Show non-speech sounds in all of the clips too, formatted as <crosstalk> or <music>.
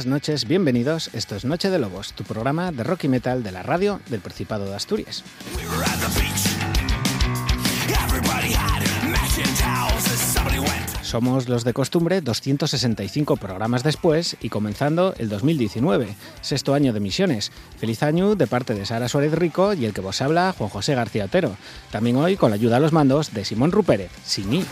buenas noches, bienvenidos. Esto es Noche de Lobos, tu programa de rock y metal de la radio del Principado de Asturias. Somos los de costumbre 265 programas después y comenzando el 2019, sexto año de misiones. Feliz año de parte de Sara Suárez Rico y el que vos habla, Juan José García Otero. También hoy con la ayuda a los mandos de Simón Rupérez, sin mí.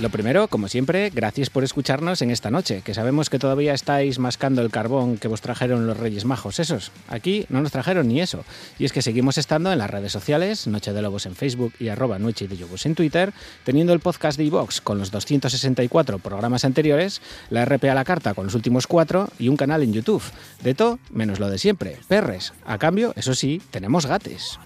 Lo primero, como siempre, gracias por escucharnos en esta noche, que sabemos que todavía estáis mascando el carbón que vos trajeron los Reyes Majos, esos. Aquí no nos trajeron ni eso. Y es que seguimos estando en las redes sociales, Noche de Lobos en Facebook y arroba Noche de Lobos en Twitter, teniendo el podcast de iVox con los 264 programas anteriores, la RP a la carta con los últimos cuatro y un canal en YouTube. De todo, menos lo de siempre, perres. A cambio, eso sí, tenemos gates.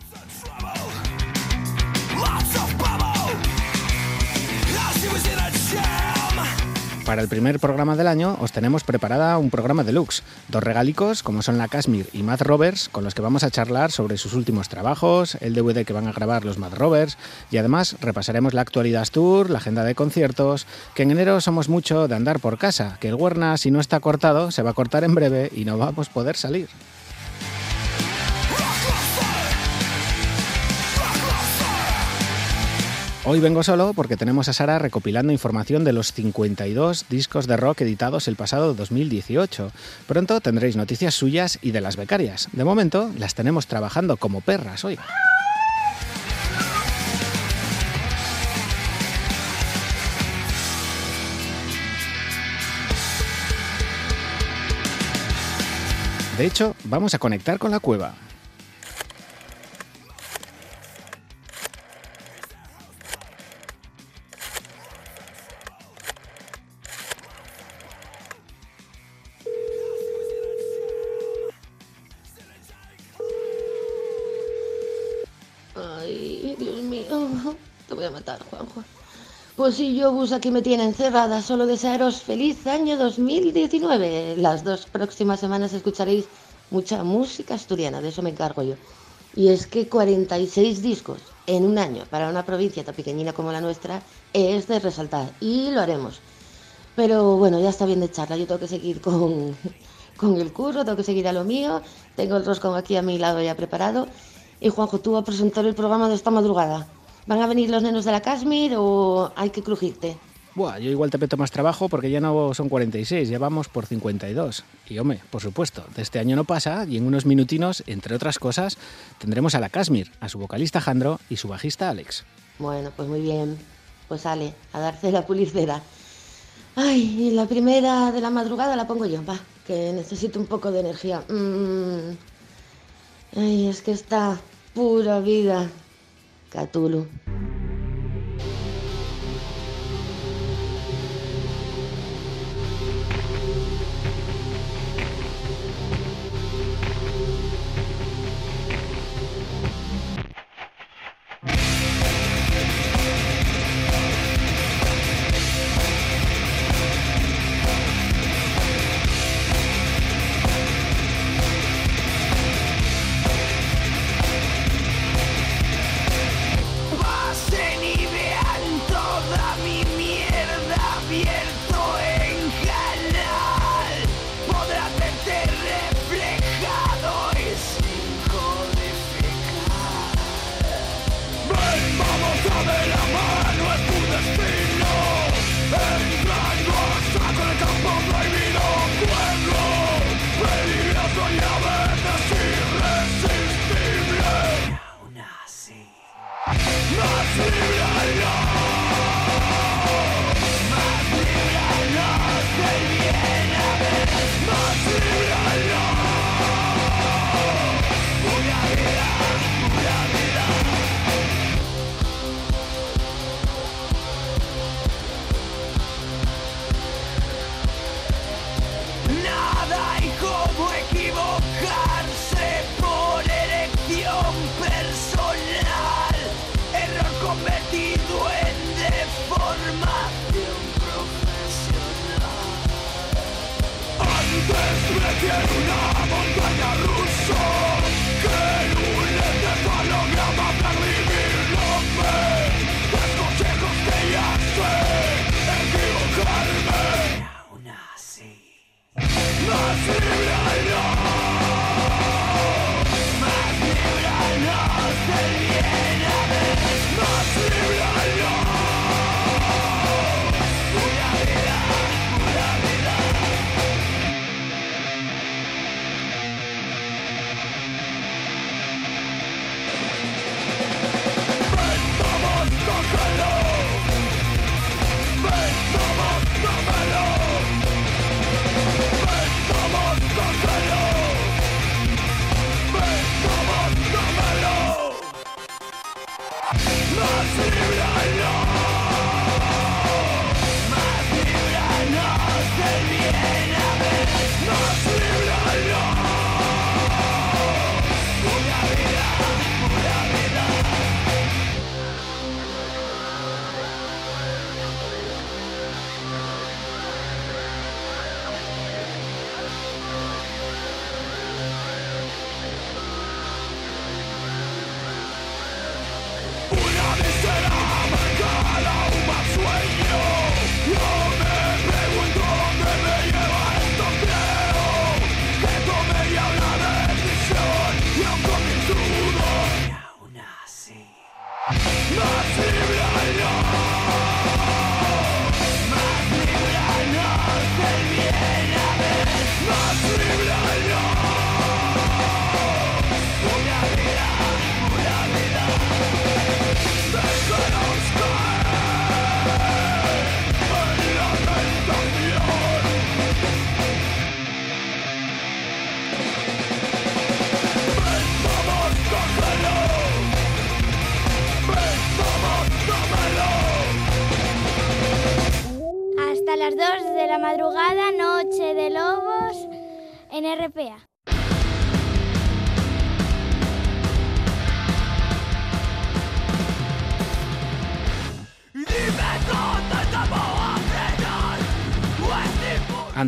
Para el primer programa del año os tenemos preparada un programa deluxe, dos regalicos como son la Kashmir y Matt Rovers, con los que vamos a charlar sobre sus últimos trabajos, el DVD que van a grabar los Matt Rovers y además repasaremos la actualidad tour, la agenda de conciertos, que en enero somos mucho de andar por casa, que el Huerna si no está cortado se va a cortar en breve y no vamos a poder salir. Hoy vengo solo porque tenemos a Sara recopilando información de los 52 discos de rock editados el pasado 2018. Pronto tendréis noticias suyas y de las becarias. De momento las tenemos trabajando como perras hoy. De hecho, vamos a conectar con la cueva. <laughs> Pues sí, yo bus aquí me tiene encerrada. Solo desearos feliz año 2019. Las dos próximas semanas escucharéis mucha música asturiana, de eso me encargo yo. Y es que 46 discos en un año para una provincia tan pequeñina como la nuestra es de resaltar y lo haremos. Pero bueno, ya está bien de charla, yo tengo que seguir con, <laughs> con el curro, tengo que seguir a lo mío, tengo el roscón aquí a mi lado ya preparado. Y Juanjo, tú vas a presentar el programa de esta madrugada. ¿Van a venir los nenos de la Kashmir o hay que crujirte? Buah, yo igual te peto más trabajo porque ya no son 46, ya vamos por 52. Y hombre, por supuesto, de este año no pasa y en unos minutinos, entre otras cosas, tendremos a la Kashmir, a su vocalista Jandro y su bajista Alex. Bueno, pues muy bien. Pues sale, a darse la pulicera. Ay, y la primera de la madrugada la pongo yo, va, que necesito un poco de energía. Mm. Ay, es que está pura vida. Catulo.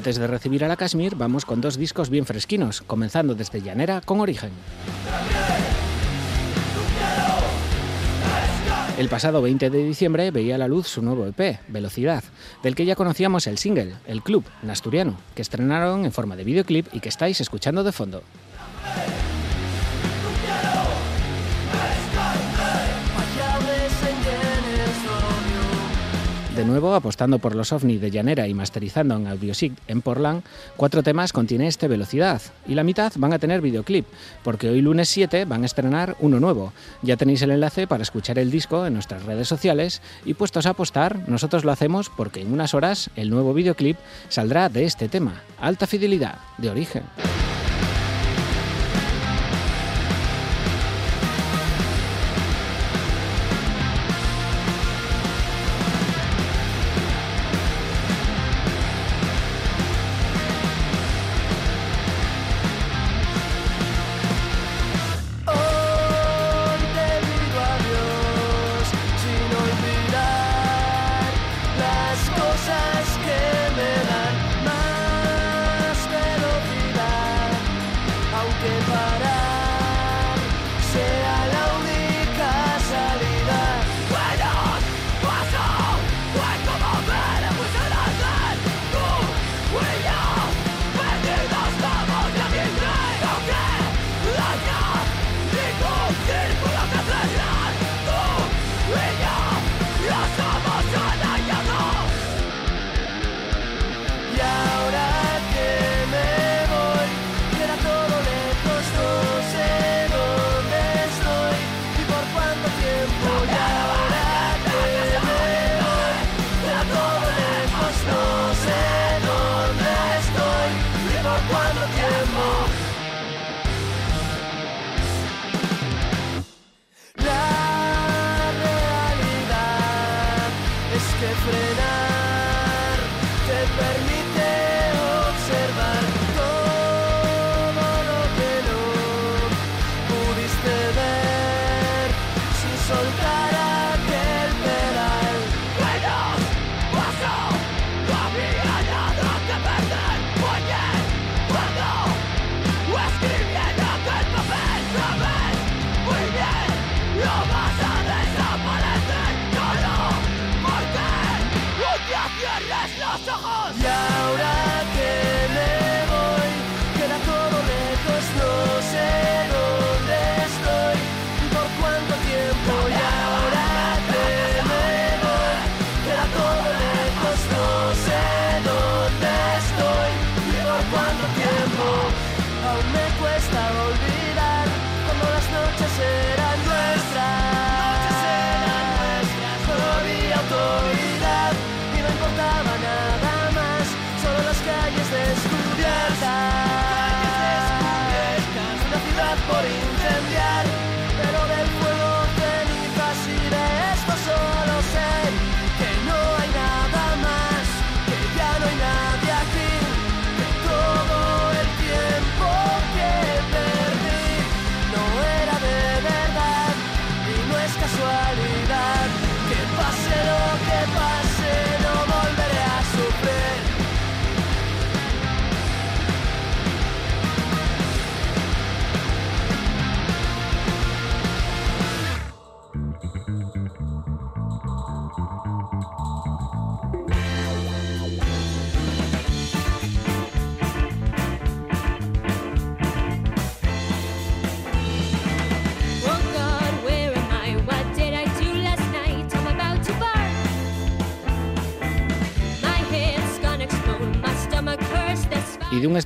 Antes de recibir a la Kashmir, vamos con dos discos bien fresquinos, comenzando desde Llanera con Origen. El pasado 20 de diciembre veía a la luz su nuevo EP, Velocidad, del que ya conocíamos el single, El Club, en asturiano, que estrenaron en forma de videoclip y que estáis escuchando de fondo. De nuevo, apostando por los ovni de Llanera y masterizando en Audiosig en Portland, cuatro temas contiene este Velocidad y la mitad van a tener videoclip, porque hoy lunes 7 van a estrenar uno nuevo. Ya tenéis el enlace para escuchar el disco en nuestras redes sociales y puestos a apostar, nosotros lo hacemos porque en unas horas el nuevo videoclip saldrá de este tema, Alta Fidelidad, de origen.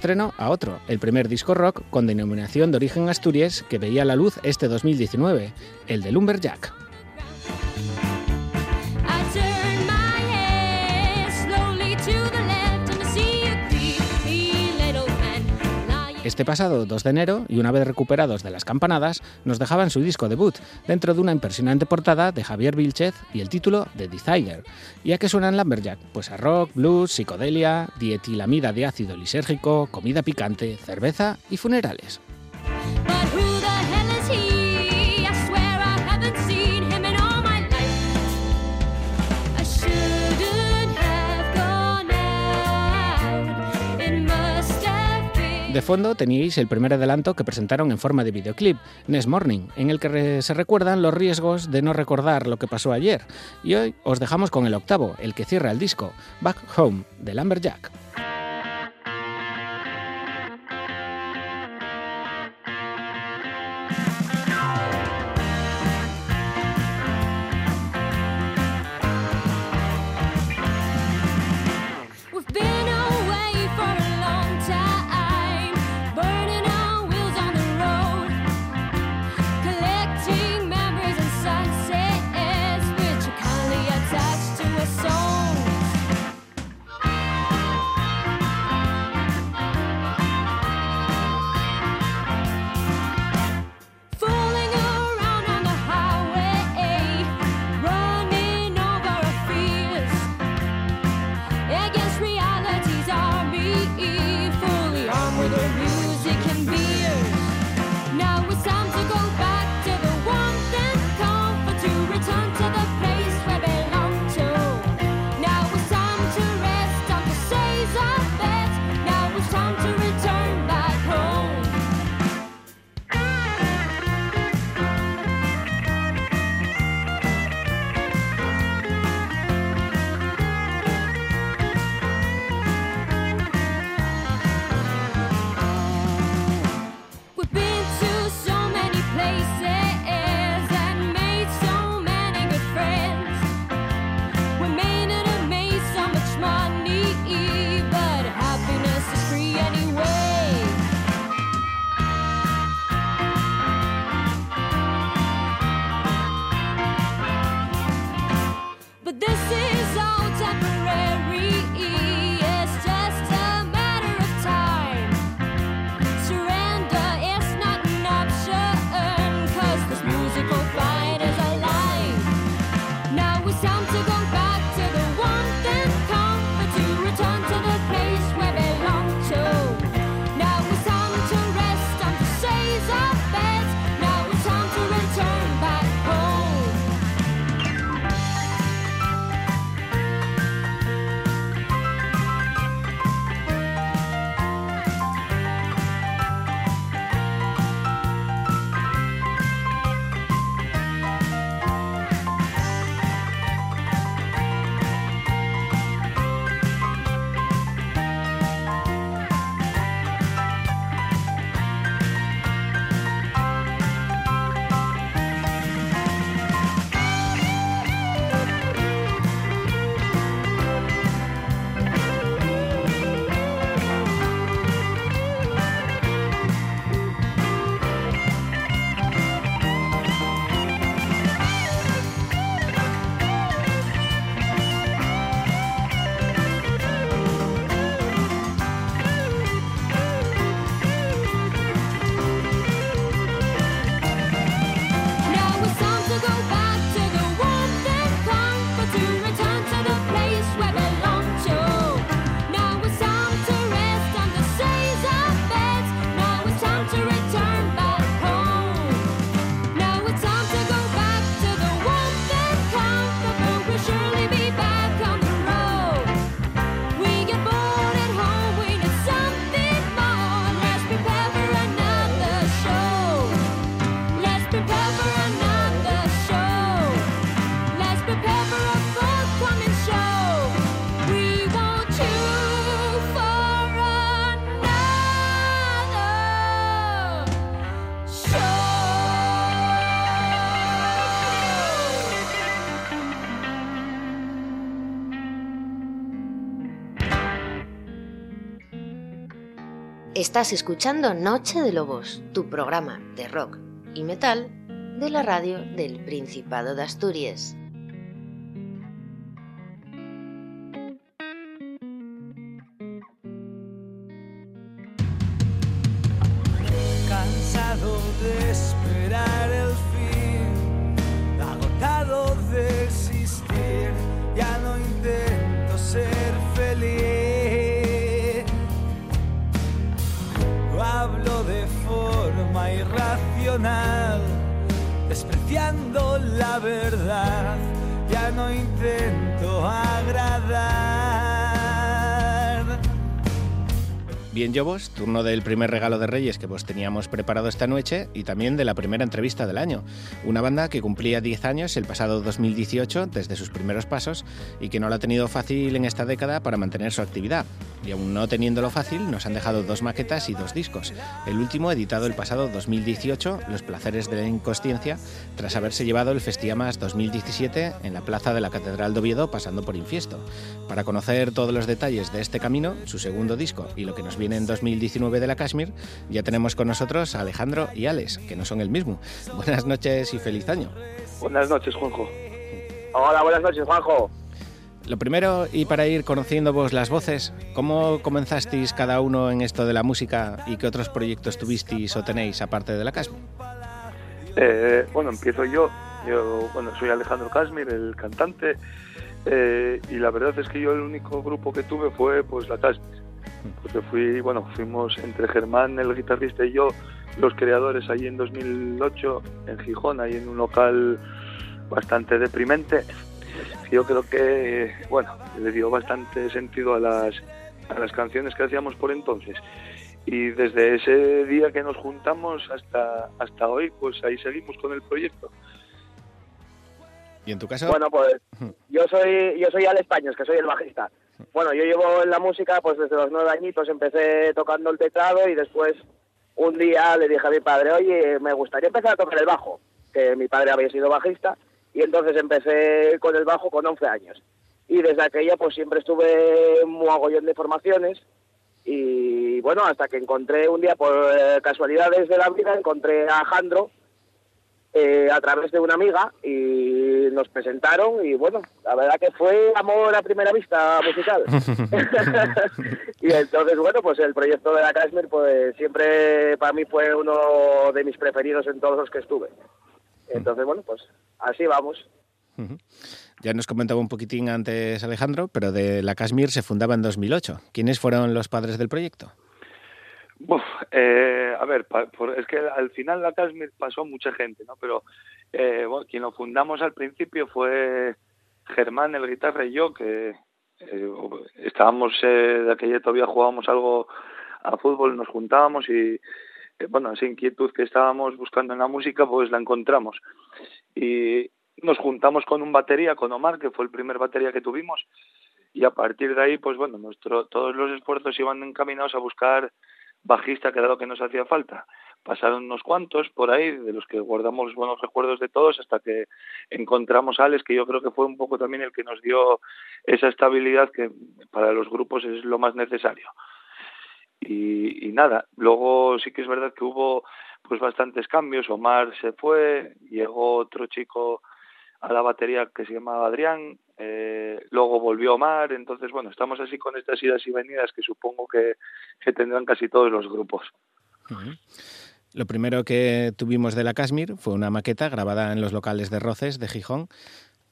Estreno a otro, el primer disco rock con denominación de origen Asturias que veía la luz este 2019, el de Lumberjack. Este pasado 2 de enero, y una vez recuperados de las campanadas, nos dejaban su disco debut, dentro de una impresionante portada de Javier Vilchez y el título de Decider. ¿Y a qué suenan Lumberjack? Pues a rock, blues, psicodelia, dietilamida de ácido lisérgico, comida picante, cerveza y funerales. De fondo teníais el primer adelanto que presentaron en forma de videoclip, Next Morning, en el que se recuerdan los riesgos de no recordar lo que pasó ayer. Y hoy os dejamos con el octavo, el que cierra el disco, Back Home, de Lumberjack. Estás escuchando Noche de Lobos, tu programa de rock y metal de la radio del Principado de Asturias. Jobos, turno del primer regalo de Reyes que vos teníamos preparado esta noche y también de la primera entrevista del año. Una banda que cumplía 10 años el pasado 2018 desde sus primeros pasos y que no lo ha tenido fácil en esta década para mantener su actividad. Y aún no teniéndolo fácil, nos han dejado dos maquetas y dos discos. El último editado el pasado 2018, Los placeres de la inconsciencia, tras haberse llevado el Festiamas 2017 en la plaza de la Catedral de Oviedo pasando por Infiesto. Para conocer todos los detalles de este camino, su segundo disco y lo que nos viene en 2019 de la Kashmir, ya tenemos con nosotros a Alejandro y Alex, que no son el mismo. <laughs> Buenas noches y feliz año. Buenas noches, Juanjo. Hola, buenas noches, Juanjo. Lo primero, y para ir conociendo vos las voces, ¿cómo comenzasteis cada uno en esto de la música y qué otros proyectos tuvisteis o tenéis aparte de la Kashmir? Eh, bueno, empiezo yo. Yo, bueno, soy Alejandro Kashmir, el cantante, eh, y la verdad es que yo el único grupo que tuve fue pues la Kashmir porque fui, bueno, fuimos entre Germán, el guitarrista y yo, los creadores allí en 2008 en Gijón, ahí en un local bastante deprimente. Yo creo que, bueno, le dio bastante sentido a las, a las canciones que hacíamos por entonces. Y desde ese día que nos juntamos hasta, hasta hoy, pues ahí seguimos con el proyecto. ¿Y en tu caso? Bueno, pues yo soy, yo soy Alex Paños, que soy el bajista. Bueno, yo llevo en la música pues desde los nueve añitos, empecé tocando el teclado y después un día le dije a mi padre, oye, me gustaría empezar a tocar el bajo, que mi padre había sido bajista, y entonces empecé con el bajo con 11 años. Y desde aquella pues siempre estuve muy agollón de formaciones y bueno, hasta que encontré un día por eh, casualidades de la vida, encontré a Jandro, eh, a través de una amiga y nos presentaron y bueno, la verdad que fue amor a primera vista musical. <laughs> <laughs> y entonces bueno, pues el proyecto de la Kashmir pues siempre para mí fue uno de mis preferidos en todos los que estuve. Entonces bueno, pues así vamos. Ya nos comentaba un poquitín antes Alejandro, pero de la Kashmir se fundaba en 2008. ¿Quiénes fueron los padres del proyecto? Uf, eh, a ver, es que al final la Kashmir pasó mucha gente, ¿no? Pero eh, bueno, quien lo fundamos al principio fue Germán, el guitarra y yo, que eh, estábamos, de aquella todavía jugábamos algo a fútbol, nos juntábamos y, bueno, esa inquietud que estábamos buscando en la música, pues la encontramos. Y nos juntamos con un batería, con Omar, que fue el primer batería que tuvimos, y a partir de ahí, pues bueno, nuestro, todos los esfuerzos iban encaminados a buscar bajista que era lo que nos hacía falta. Pasaron unos cuantos por ahí, de los que guardamos buenos recuerdos de todos, hasta que encontramos a Alex, que yo creo que fue un poco también el que nos dio esa estabilidad que para los grupos es lo más necesario. Y, y nada, luego sí que es verdad que hubo pues bastantes cambios. Omar se fue, llegó otro chico a la batería que se llamaba Adrián, eh, luego volvió Omar, entonces bueno, estamos así con estas idas y venidas que supongo que, que tendrán casi todos los grupos. Uh -huh. Lo primero que tuvimos de la Kashmir fue una maqueta grabada en los locales de Roces de Gijón.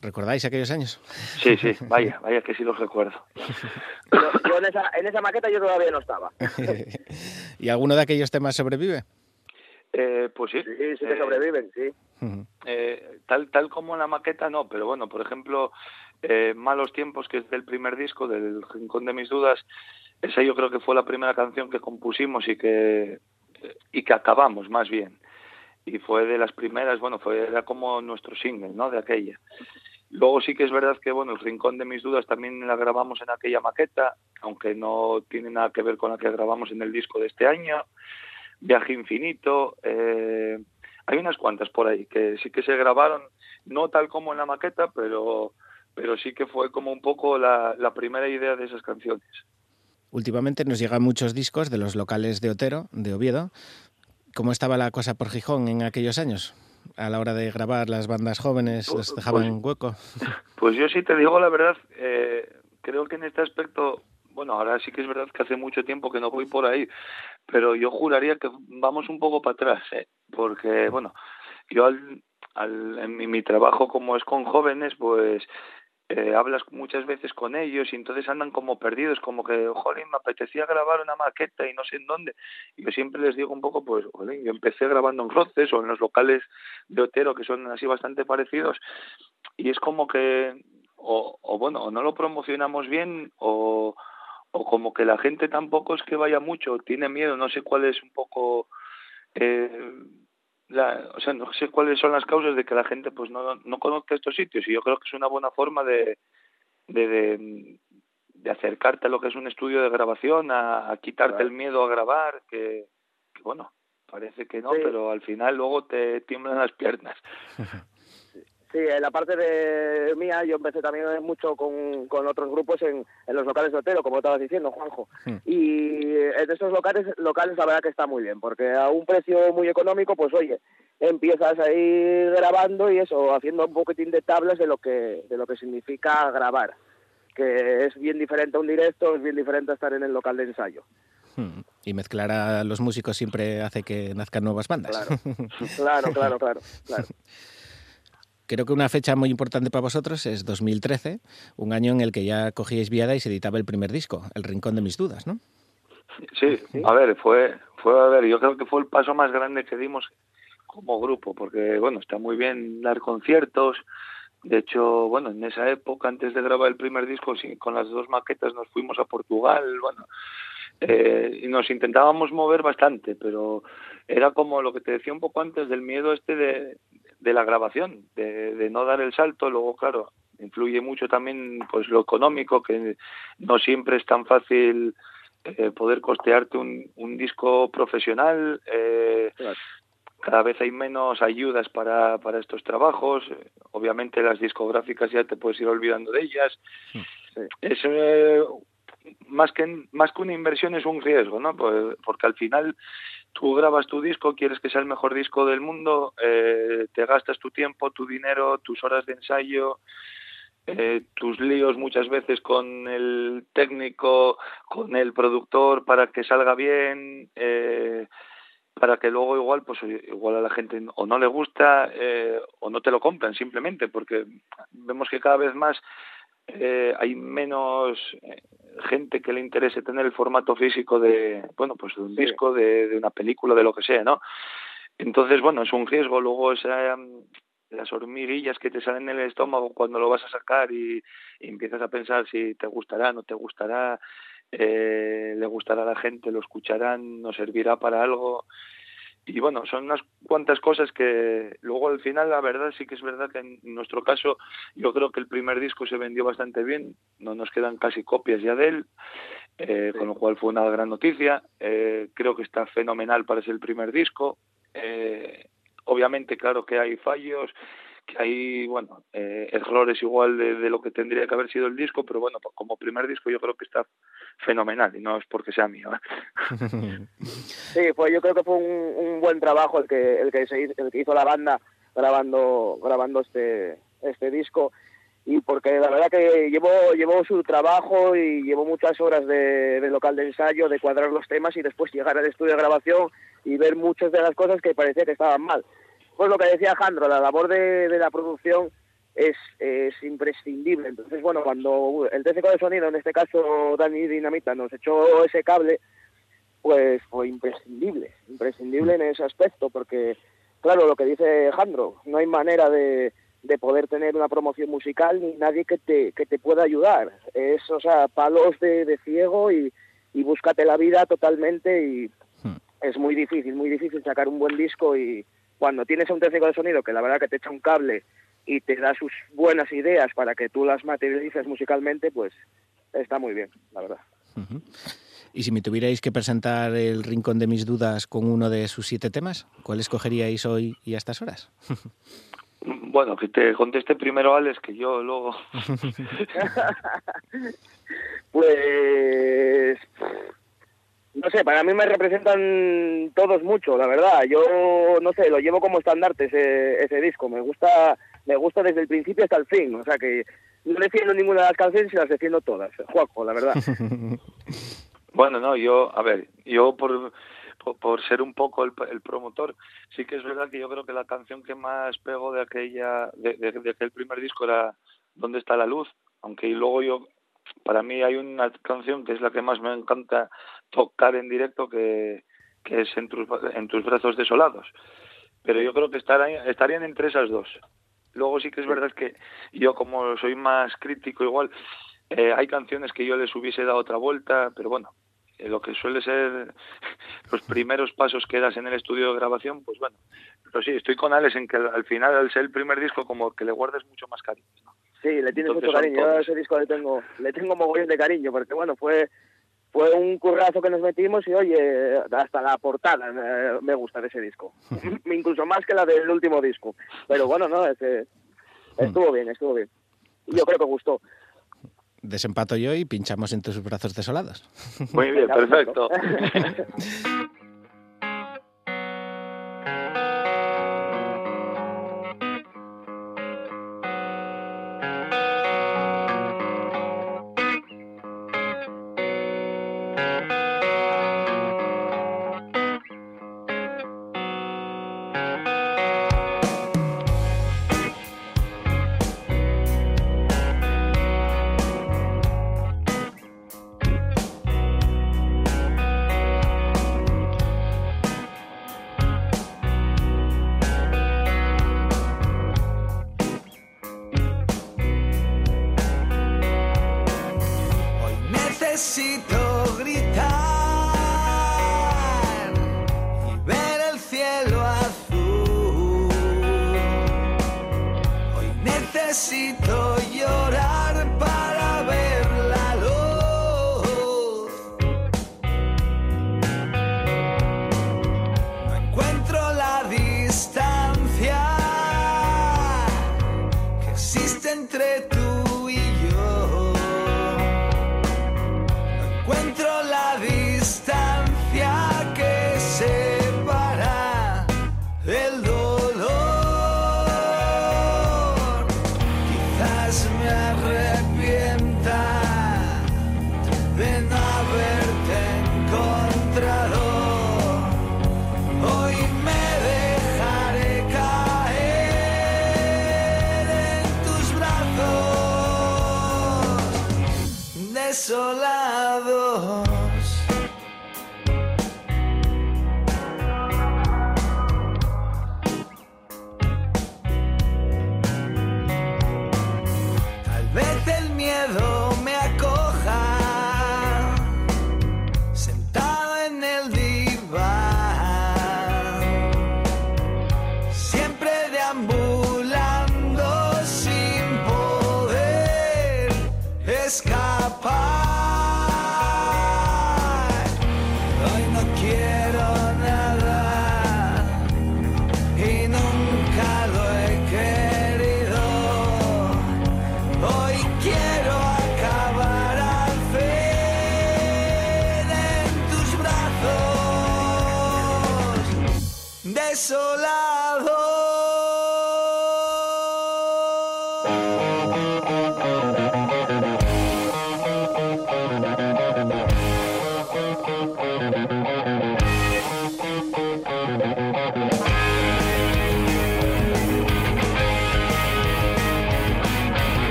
¿Recordáis aquellos años? Sí, sí, vaya, vaya que sí los recuerdo. Pero yo en esa, en esa maqueta yo todavía no estaba. <laughs> ¿Y alguno de aquellos temas sobrevive? Eh, pues sí. Sí, sí que sobreviven, sí. Eh, tal, tal como en la maqueta no, pero bueno, por ejemplo, eh, Malos Tiempos, que es del primer disco, del Rincón de mis Dudas, esa yo creo que fue la primera canción que compusimos y que, y que acabamos más bien. Y fue de las primeras, bueno, fue era como nuestro single, ¿no? De aquella. Luego sí que es verdad que, bueno, el Rincón de mis Dudas también la grabamos en aquella maqueta, aunque no tiene nada que ver con la que grabamos en el disco de este año. Viaje Infinito, eh, hay unas cuantas por ahí que sí que se grabaron, no tal como en la maqueta, pero, pero sí que fue como un poco la, la primera idea de esas canciones. Últimamente nos llegan muchos discos de los locales de Otero, de Oviedo. ¿Cómo estaba la cosa por Gijón en aquellos años? A la hora de grabar las bandas jóvenes, Pues- ¿les dejaban pues- hueco? Pues yo sí te digo la verdad, eh, creo que en este aspecto, bueno, ahora sí que es verdad que hace mucho tiempo que no voy por ahí, pero yo juraría que vamos un poco para atrás, ¿eh? porque, bueno, yo al, en mi, mi trabajo como es con jóvenes, pues eh, hablas muchas veces con ellos y entonces andan como perdidos, como que, jolín, me apetecía grabar una maqueta y no sé en dónde. Y yo siempre les digo un poco, pues, jolín, yo empecé grabando en Roces o en los locales de Otero, que son así bastante parecidos, y es como que, o, o bueno, o no lo promocionamos bien, o, o como que la gente tampoco es que vaya mucho, tiene miedo, no sé cuál es un poco... Eh, la, o sea, no sé cuáles son las causas de que la gente pues no, no conozca estos sitios y yo creo que es una buena forma de, de, de, de acercarte a lo que es un estudio de grabación, a, a quitarte Claro. el miedo a grabar, que, que, bueno, parece que no, Sí. pero al final luego te tiemblan las piernas. <laughs> Sí, en la parte de mía yo empecé también mucho con, con otros grupos en, en los locales de Otero, como estabas diciendo, Juanjo. Y en estos locales, locales la verdad que está muy bien, porque a un precio muy económico, pues oye, empiezas ahí grabando y eso, haciendo un poquitín de tablas de lo que, de lo que significa grabar, que es bien diferente a un directo, es bien diferente a estar en el local de ensayo. Hmm. Y mezclar a los músicos siempre hace que nazcan nuevas bandas. Claro, claro, claro, claro, claro. <laughs> Creo que una fecha muy importante para vosotros es 2013, un año en el que ya cogíais viada y se editaba el primer disco, El Rincón de mis Dudas, ¿no? Sí, a ver, fue, fue, a ver, yo creo que fue el paso más grande que dimos como grupo, porque, bueno, está muy bien dar conciertos. De hecho, bueno, en esa época, antes de grabar el primer disco, sí, con las dos maquetas nos fuimos a Portugal, bueno, eh, y nos intentábamos mover bastante, pero era como lo que te decía un poco antes del miedo este de, de la grabación, de, de no dar el salto. Luego, claro, influye mucho también pues lo económico, que no siempre es tan fácil eh, poder costearte un, un disco profesional. Eh, Claro. cada vez hay menos ayudas para, para estos trabajos. Obviamente las discográficas ya te puedes ir olvidando de ellas. Sí. Es eh, más que más que una inversión es un riesgo, ¿no? Pues- porque al final tú grabas tu disco, quieres que sea el mejor disco del mundo, eh, te gastas tu tiempo, tu dinero, tus horas de ensayo, eh, tus líos muchas veces con el técnico, con el productor para que salga bien, eh, para que luego igual pues igual a la gente o no le gusta o no te lo compran simplemente porque vemos que cada vez más eh, hay menos eh, gente que le interese tener el formato físico de bueno pues de un Sí. disco de, de una película de lo que sea no entonces bueno es un riesgo. Luego esa mm, las hormiguillas que te salen en el estómago cuando lo vas a sacar y, y empiezas a pensar si te gustará no te gustará eh, le gustará a la gente lo escucharán nos servirá para algo y bueno, son unas cuantas cosas que luego al final la verdad sí que es verdad que en nuestro caso yo creo que el primer disco se vendió bastante bien, no nos quedan casi copias ya de él, eh, Sí. con lo cual fue una gran noticia, eh, creo que está fenomenal para ser el primer disco, eh, obviamente claro que hay fallos, que hay bueno eh, errores igual de, de lo que tendría que haber sido el disco, pero bueno, como primer disco yo creo que está fenomenal y no es porque sea mío. ¿eh? <laughs> Sí, fue, yo creo que fue un, un buen trabajo el que, el, que se hizo, el que hizo la banda grabando, grabando este, este disco. Y porque la verdad que llevó, llevó su trabajo y llevó muchas horas de, de local de ensayo, de cuadrar los temas y después llegar al estudio de grabación y ver muchas de las cosas que parecía que estaban mal. Pues lo que decía Alejandro, la labor de, de la producción es, es imprescindible. Entonces, bueno, cuando el técnico de sonido, en este caso Dani Dinamita, nos echó ese cable, pues fue imprescindible, imprescindible en ese aspecto, porque, claro, lo que dice Alejandro, no hay manera de, de poder tener una promoción musical ni nadie que te, que te pueda ayudar. Es, o sea, palos de, de ciego y, y búscate la vida totalmente y Hmm. es muy difícil, muy difícil sacar un buen disco y cuando tienes a un técnico de sonido que la verdad que te echa un cable y te da sus buenas ideas para que tú las materialices musicalmente, pues está muy bien, la verdad. Y si me tuvierais que presentar el rincón de mis dudas con uno de sus siete temas, ¿cuál escogeríais hoy y a estas horas? <laughs> Bueno, que te conteste primero Alex, que yo luego... <laughs> <laughs> Pues sé, para mí me representan todos mucho, la verdad. Yo, no sé, lo llevo como estandarte ese, ese disco. Me gusta, me gusta desde el principio hasta el fin. O sea que no defiendo ninguna de las canciones y las defiendo todas. Juaco, la verdad. <laughs> bueno, no, yo, a ver, yo por, por, ser un poco el, promotor, sí que es verdad que yo creo que la canción que más pegó de aquella, de, de, de aquel primer disco era ¿Dónde está la luz? Aunque luego yo para mí hay una canción que es la que más me encanta tocar en directo que, que es en tus, en tus brazos desolados. Pero yo creo que estarían, estarían entre esas dos. Luego sí que es verdad que yo como soy más crítico igual, eh, hay canciones que yo les hubiese dado otra vuelta, pero bueno, eh, lo que suele ser <laughs> los primeros pasos que das en el estudio de grabación, pues bueno. Pero sí, estoy con Alex en que al final, al ser el primer disco, como que le guardes mucho más cariño. Sí, le tienes mucho cariño. Yo a ese disco le tengo, le tengo mogollón de cariño, porque bueno, fue fue un currazo que nos metimos y oye, hasta la portada me, gusta de ese disco. <laughs> <laughs> Incluso más que la del último disco. Pero bueno, no, ese, estuvo bien, estuvo bien. Yo creo que gustó. Desempato yo y pinchamos en tus brazos desolados. Muy bien, perfecto. <laughs>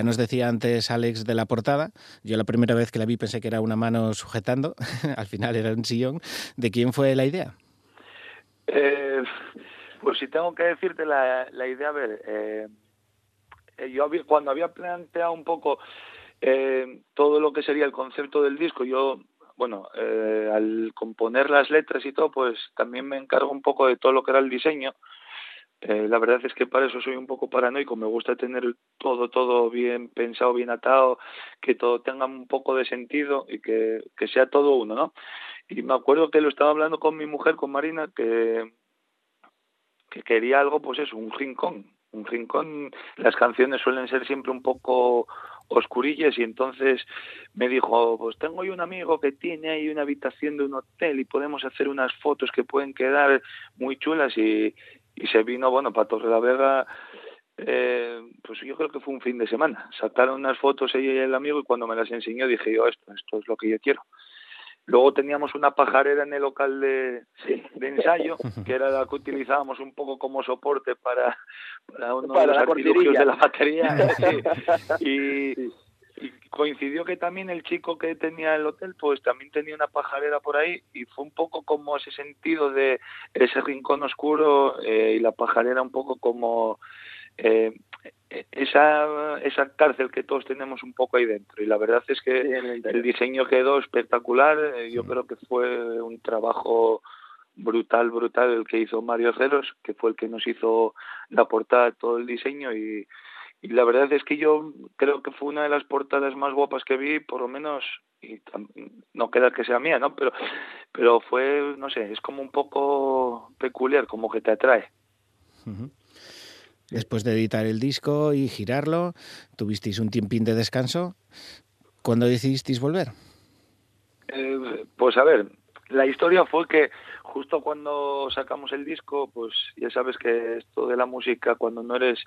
Ya nos decía antes Alex de la portada, yo la primera vez que la vi pensé que era una mano sujetando, <laughs> al final era un sillón. ¿De quién fue la idea? Eh, pues si tengo que decirte la, idea, a ver, eh, yo cuando había planteado un poco eh, todo lo que sería el concepto del disco, yo, bueno, eh, al componer las letras y todo, pues también me encargo un poco de todo lo que era el diseño. Eh, la verdad es que para eso soy un poco paranoico, me gusta tener todo, todo bien pensado, bien atado, que todo tenga un poco de sentido y que, que sea todo uno, ¿no? Y me acuerdo que lo estaba hablando con mi mujer, con Marina, que, que quería algo, pues eso, un rincón, un rincón, las canciones suelen ser siempre un poco oscurillas y entonces me dijo, pues tengo yo un amigo que tiene ahí una habitación de un hotel y podemos hacer unas fotos que pueden quedar muy chulas y, y se vino, bueno, para Torre la Vega, eh, pues yo creo que fue un fin de semana. Sacaron unas fotos ella y el amigo y cuando me las enseñó dije yo, esto, esto es lo que yo quiero. Luego teníamos una pajarera en el local de, de ensayo, que era la que utilizábamos un poco como soporte para, para uno de los artilugios de la batería. <laughs> Y, y, coincidió que también el chico que tenía el hotel, pues también tenía una pajarera por ahí y fue un poco como ese sentido de ese rincón oscuro eh, y la pajarera un poco como eh, esa, esa cárcel que todos tenemos un poco ahí dentro. Y la verdad es que el diseño quedó espectacular. Eh, yo creo que fue un trabajo brutal, brutal el que hizo Mario Ceros, que fue el que nos hizo la portada, todo el diseño y, y la verdad es que yo creo que fue una de las portadas más guapas que vi, por lo menos, y no queda que sea mía, ¿no? Pero, pero fue, no sé, es como un poco peculiar, como que te atrae. Después de editar el disco y girarlo, tuvisteis un tiempín de descanso. ¿Cuándo decidisteis volver? Eh, pues a ver, la historia fue que justo cuando sacamos el disco, pues ya sabes que esto de la música, cuando no eres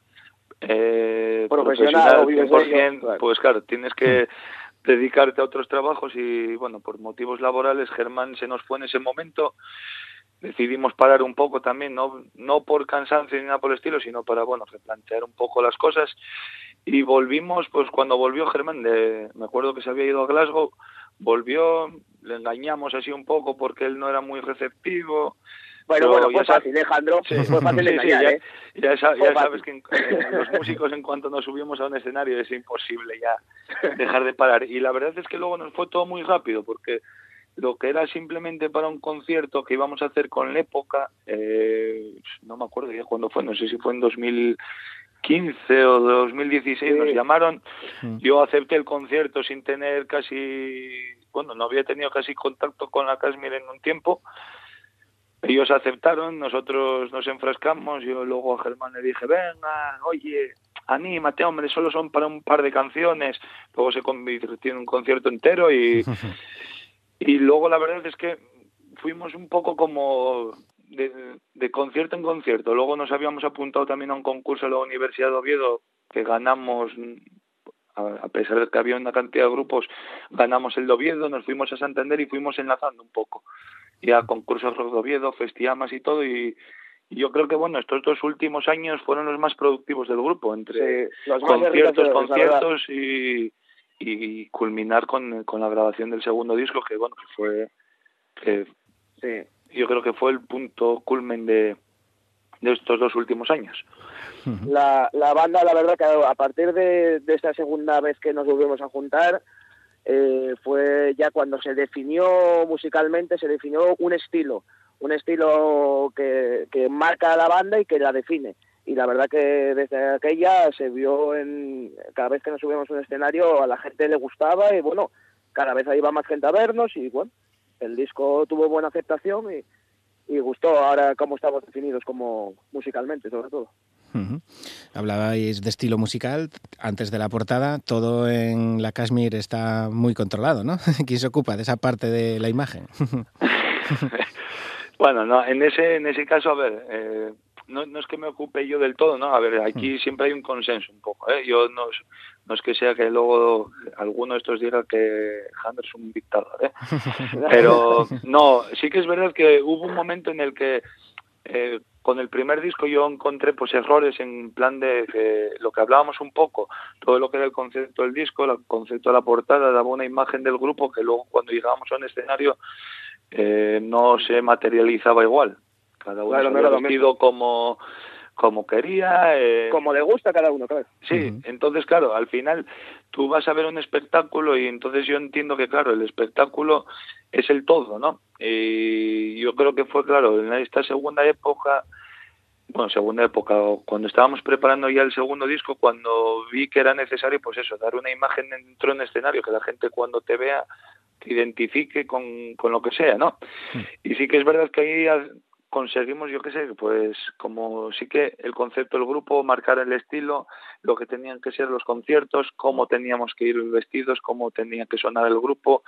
eh, profesional, profesional pues claro, tienes que dedicarte a otros trabajos y bueno, por motivos laborales Germán se nos fue en ese momento decidimos parar un poco también, no, no por cansancio ni nada por el estilo, sino para, bueno, replantear un poco las cosas. Y volvimos, pues cuando volvió Germán, de, me acuerdo que se había ido a Glasgow, volvió, le engañamos así un poco porque él no era muy receptivo. Bueno, bueno, fue fácil, Alejandro, fue fácil engañar, ¿eh? ya, sabes que eh, los músicos en cuanto nos subimos a un escenario es imposible ya dejar de parar. Y la verdad es que luego nos fue todo muy rápido porque lo que era simplemente para un concierto que íbamos a hacer con la época, eh, no me acuerdo ya cuándo fue, no sé si fue en 2015 o 2016, nos llamaron, mm. yo acepté el concierto sin tener casi, bueno, no había tenido casi contacto con la Casmir en un tiempo, ellos aceptaron, nosotros nos enfrascamos, yo luego a Germán le dije, venga, oye, anímate, hombre, solo son para un par de canciones, luego se convirtió en un concierto entero y... <laughs> Y luego la verdad es que fuimos un poco como de, concierto en concierto. Luego nos habíamos apuntado también a un concurso en la Universidad de Oviedo que ganamos, a pesar de que había una cantidad de grupos, ganamos el de Oviedo, nos fuimos a Santander y fuimos enlazando un poco. Y a concursos de Oviedo, Festiamas y todo. Y, yo creo que bueno, estos dos últimos años fueron los más productivos del grupo, entre conciertos, conciertos y y culminar con, con la grabación del segundo disco que bueno que fue que yo creo que fue el punto culmen de, de estos dos últimos años la, la banda la verdad que a partir de, de esta segunda vez que nos volvimos a juntar eh, fue ya cuando se definió musicalmente se definió un estilo un estilo que, marca a la banda y que la define. Y la verdad que desde aquella se vio en cada vez que nos subíamos a un escenario a la gente le gustaba y bueno cada vez iba más gente a vernos y bueno el disco tuvo buena aceptación y, y gustó ahora cómo estamos definidos como musicalmente sobre todo Hablabais de estilo musical antes de la portada, todo en la Kashmir está muy controlado, ¿no? <laughs> ¿Quién se ocupa de esa parte de la imagen? <laughs> <laughs> bueno, no, en ese en ese caso, a ver, eh, no, no es que me ocupe yo del todo, ¿no? A ver, aquí hmm. siempre hay un consenso un poco, ¿eh? Yo no, no es que sea que luego alguno de estos diga que Hander es un dictador, ¿eh? <laughs> Pero no, sí que es verdad que hubo un momento en el que eh, con el primer disco yo encontré pues errores en plan de lo que hablábamos un poco, todo lo que era el concepto del disco, el concepto de la portada, daba una imagen del grupo que luego cuando llegábamos a un escenario eh, no se materializaba igual. Cada uno Claro, se no había lo vestido como como quería. eh, Como le gusta a cada uno, claro. Sí, entonces claro, al final tú vas a ver un espectáculo y entonces yo entiendo que claro, el espectáculo es el todo, ¿no? Y yo creo que fue claro, en esta segunda época, bueno, segunda época, cuando estábamos preparando ya el segundo disco, cuando vi que era necesario, pues eso, dar una imagen dentro de un escenario, que la gente cuando te vea te identifique con, con lo que sea, ¿no? Y sí que es verdad que ahí conseguimos, yo qué sé, pues como sí que el concepto del grupo, marcar el estilo, lo que tenían que ser los conciertos, cómo teníamos que ir vestidos, cómo tenía que sonar el grupo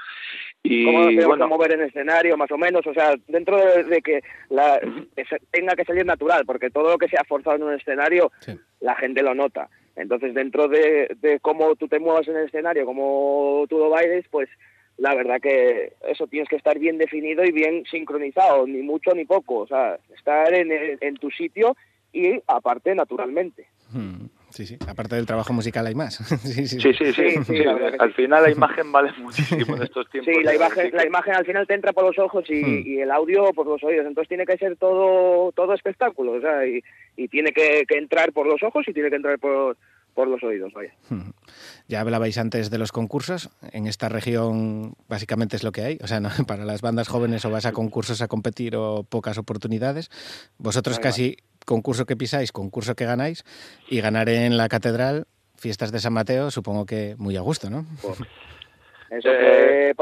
y cómo nos bueno, que mover en escenario, más o menos, o sea, dentro de, de que la, que tenga que salir natural, porque todo lo que sea forzado en un escenario, Sí. la gente lo nota. Entonces, dentro de, de cómo tú te muevas en el escenario, cómo tú lo bailes, pues la verdad que eso tienes que estar bien definido y bien sincronizado, ni mucho ni poco, o sea, estar en, el- en tu sitio y aparte naturalmente. Mm, Sí, sí. Aparte del trabajo musical hay más. <laughs> sí, sí. sí, sí, al final la imagen vale muchísimo en estos tiempos. Sí, la imagen, la imagen al final te entra por los ojos y, Hmm. y el audio por los oídos. Entonces tiene que ser todo todo espectáculo, o sea, y, y tiene que, que entrar por los ojos y tiene que entrar por, por los oídos, vaya. Ya hablabais antes de los concursos. En esta región básicamente es lo que hay. O sea, no, <laughs> para las bandas jóvenes o vas a concursos a competir o pocas oportunidades. Vosotros Ahí va. casi concurso que pisáis, concurso que ganáis. Y ganar en la catedral, fiestas de San Mateo, supongo que muy a gusto, ¿no? Eso, Eh,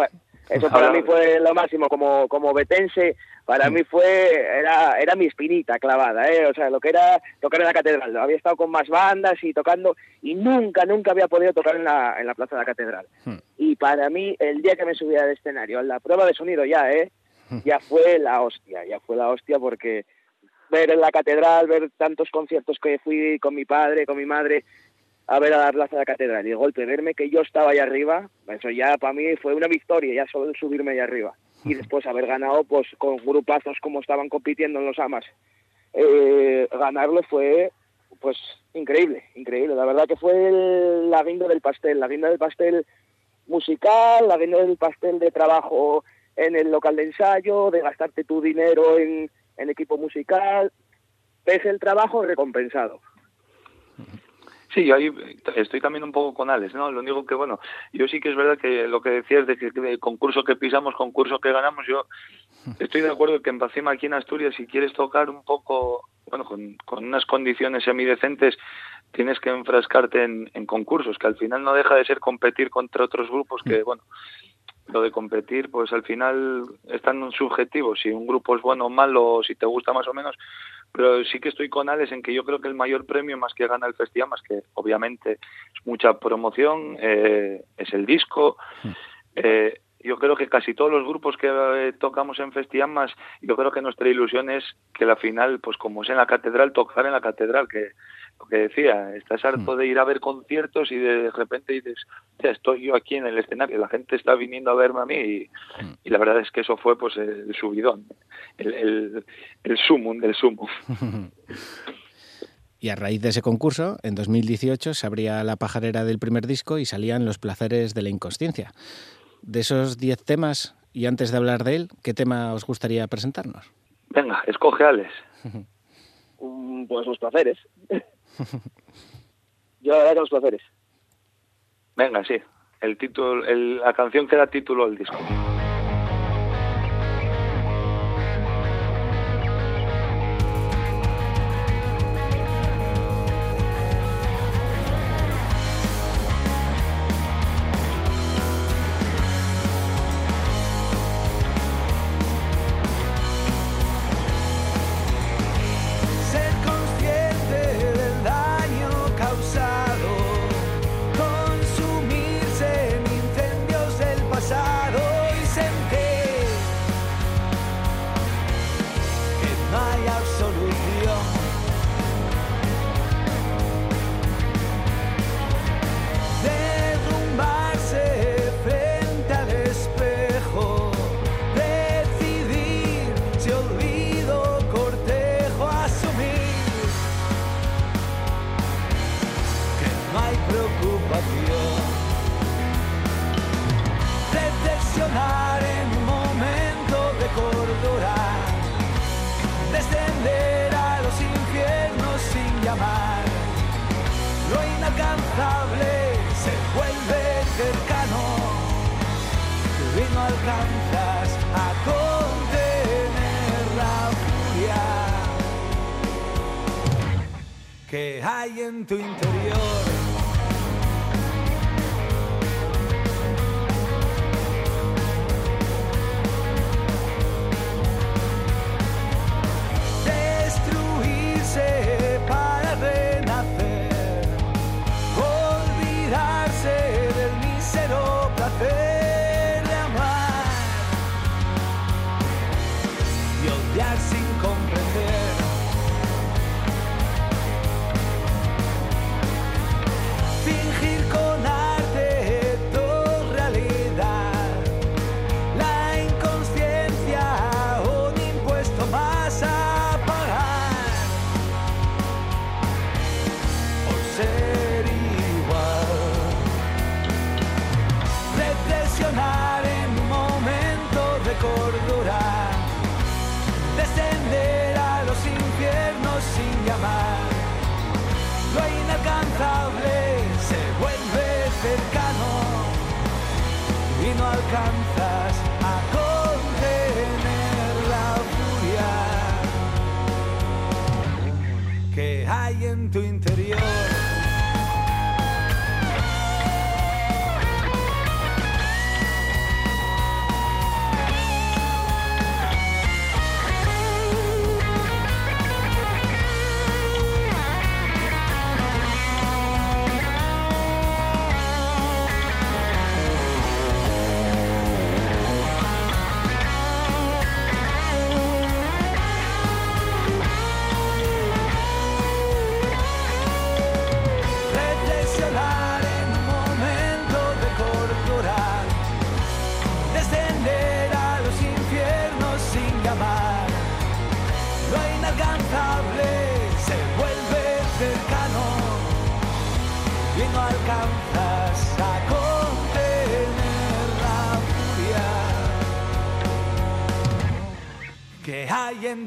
eso para mí fue lo máximo, como, como betense, para Mm. mí fue, era, era mi espinita clavada, ¿eh? o sea, lo que era, que era la catedral. Había estado con más bandas y tocando, y nunca, nunca había podido tocar en la, en la plaza de la catedral. Hmm. Y para mí, el día que me subí al escenario, en la prueba de sonido ya, ¿eh? Hmm. ya fue la hostia, ya fue la hostia porque ver en la catedral, ver tantos conciertos que fui con mi padre, con mi madre, a ver a la plaza de la catedral y de golpe verme que yo estaba allá arriba, eso ya para mí fue una victoria, ya solo el subirme allá arriba. Y después haber ganado pues con grupazos como estaban compitiendo en los AMAS, eh, ganarlo fue pues increíble, increíble. La verdad que fue el- la guinda del pastel, la guinda del pastel musical, la guinda del pastel de trabajo en el local de ensayo, de gastarte tu dinero en, en equipo musical, ves el trabajo recompensado. Sí, yo ahí estoy también un poco con Alex, ¿no? Lo único que, bueno, yo sí que es verdad que lo que decías de que de concurso que pisamos, concurso que ganamos, yo estoy de acuerdo que en Pacima aquí en Asturias, si quieres tocar un poco, bueno, con, con unas condiciones semidecentes, tienes que enfrascarte en, en concursos, que al final no deja de ser competir contra otros grupos que, bueno, lo de competir, pues al final es tan subjetivo, si un grupo es bueno o malo, o si te gusta más o menos, pero sí que estoy con Alex en que yo creo que el mayor premio más que gana el festival, más que obviamente es mucha promoción, eh, es el disco. Eh, yo creo que casi todos los grupos que eh, tocamos en Festiamas, yo creo que nuestra ilusión es que la final, pues como es en la catedral, tocar en la catedral, que que decía, estás harto de ir a ver conciertos y de repente dices, "Hostia, estoy yo aquí en el escenario, la gente está viniendo a verme a mí y, y la verdad es que eso fue pues el subidón, el, el, el sumum del sumum. <laughs> Y a raíz de ese concurso, en 2018 se abría la pajarera del primer disco y salían Los placeres de la inconsciencia. De esos 10 temas, y antes de hablar de él, ¿qué tema os gustaría presentarnos? Venga, escoge Alex. <laughs> Mm, Pues los placeres. <laughs> Yo la verdad que los placeres. Venga, sí, el título, el- la canción que da título al disco.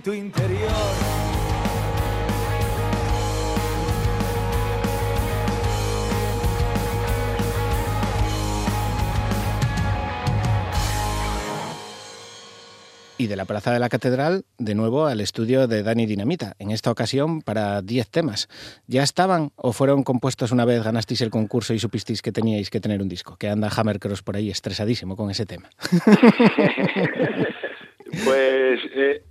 Tu interior. Y de la Plaza de la Catedral, de nuevo al estudio de Dani Dinamita, en esta ocasión para 10 temas. ¿Ya estaban o fueron compuestos una vez ganasteis el concurso y supisteis que teníais que tener un disco? Que anda Hammercross por ahí estresadísimo con ese tema. <laughs> <laughs> Pues eh,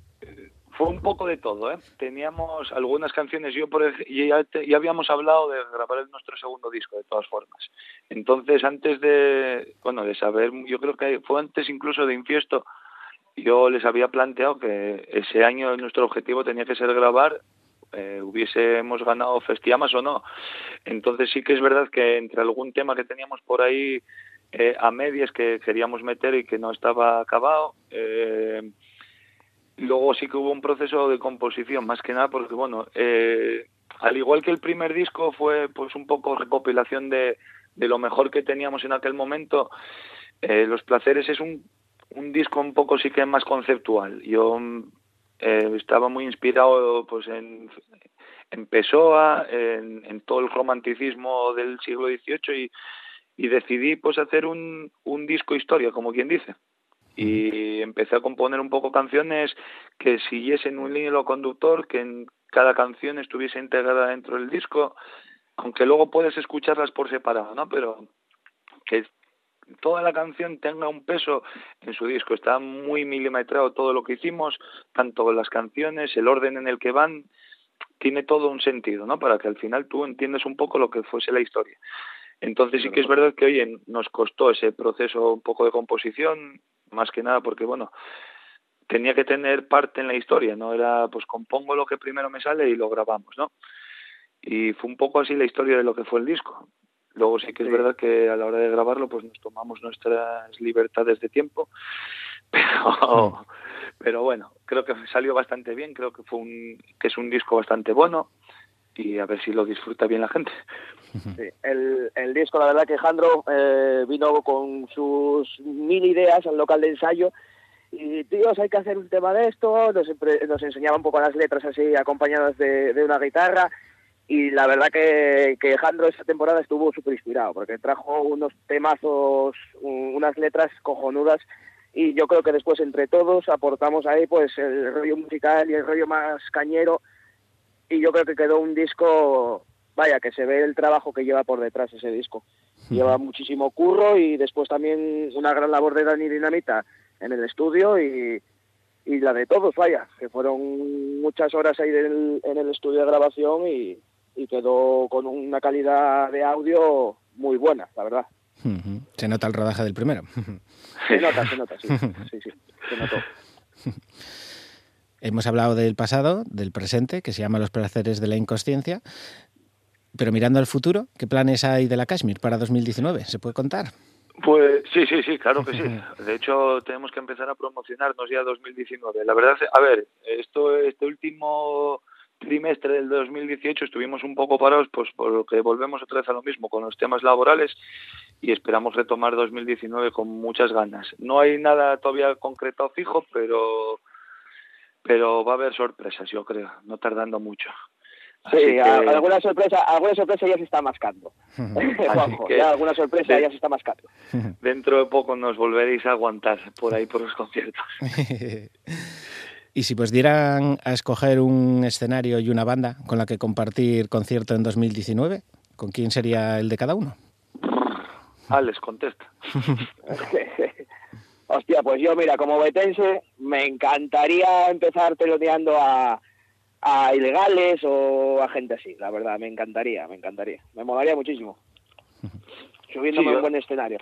de todo, ¿eh? Teníamos algunas canciones, yo por y ya, ya habíamos hablado de grabar el- nuestro segundo disco, de todas formas. Entonces, antes de, bueno, de saber, yo creo que fue antes incluso de Infiesto, yo les había planteado que ese año nuestro objetivo tenía que ser grabar, eh, hubiésemos ganado Festiamas o no. Entonces sí que es verdad que entre algún tema que teníamos por ahí eh, a medias que queríamos meter y que no estaba acabado, eh, luego sí que hubo un proceso de composición, más que nada porque, bueno, eh, al igual que el primer disco fue pues un poco recopilación de, de lo mejor que teníamos en aquel momento, eh, Los Placeres es un, un disco un poco sí que más conceptual. Yo eh, estaba muy inspirado pues en, en Pessoa, en, en todo el romanticismo del siglo XVIII y, y decidí pues hacer un, un disco historia, como quien dice. Y empecé a componer un poco canciones que siguiesen un hilo conductor, que en cada canción estuviese integrada dentro del disco, aunque luego puedes escucharlas por separado, ¿no? Pero que toda la canción tenga un peso en su disco. Está muy milimetrado todo lo que hicimos, tanto las canciones, el orden en el que van, tiene todo un sentido, ¿no? Para que al final tú entiendas un poco lo que fuese la historia. Entonces sí que es verdad que, oye, nos costó ese proceso un poco de composición, más que nada porque, bueno, tenía que tener parte en la historia, no era, pues compongo lo que primero me sale y lo grabamos, ¿no? Y fue un poco así la historia de lo que fue el disco. Luego sí que es verdad que a la hora de grabarlo, pues nos tomamos nuestras libertades de tiempo, <laughs> pero, pero bueno, creo que salió bastante bien, creo que fue un, que es un disco bastante bueno y a ver si lo disfruta bien la gente. Sí, el, el disco, la verdad que Jandro eh, vino con sus mil ideas al local de ensayo y, tíos, hay que hacer un tema de esto, nos, nos enseñaba un poco las letras así acompañadas de, una guitarra y la verdad que, que Jandro esa temporada estuvo súper inspirado porque trajo unos temazos, un- unas letras cojonudas y yo creo que después entre todos aportamos ahí pues el rollo musical y el rollo más cañero y yo creo que quedó un disco, vaya, que se ve el trabajo que lleva por detrás ese disco. Lleva muchísimo curro y después también una gran labor de Dani Dinamita en el estudio y, y la de todos, vaya, que fueron muchas horas ahí en el, estudio de grabación y, y, quedó con una calidad de audio muy buena, la verdad. Se nota el rodaje del primero. Se nota, se nota, sí, <laughs> sí, sí se notó. Hemos hablado del pasado, del presente, que se llama Los placeres de la inconsciencia, pero mirando al futuro, ¿qué planes hay de la Kashmir para 2019? ¿Se puede contar? Pues sí, sí, sí, claro que sí. De hecho, tenemos que empezar a promocionarnos ya 2019. La verdad, a ver, esto, este último trimestre del 2018 estuvimos un poco parados, pues porque volvemos otra vez a lo mismo con los temas laborales y esperamos retomar 2019 con muchas ganas. No hay nada todavía concreto fijo, pero pero va a haber sorpresas, yo creo, no tardando mucho. Sí, alguna sorpresa, alguna sorpresa ya se está mascando. <laughs> <laughs> Juanjo, ya alguna sorpresa ya se está mascando. <laughs> Dentro de poco nos volveréis a aguantar por ahí por los conciertos. y si pues dieran a escoger un escenario y una banda con la que compartir concierto en 2019, ¿con quién sería el de cada uno? Alex, contesta. Hostia, pues yo, mira, como betense, me encantaría empezar teloneando a, a ilegales o a gente así, la verdad, me encantaría, me encantaría. Me molaría muchísimo. <laughs> Subiéndome a un buen escenario.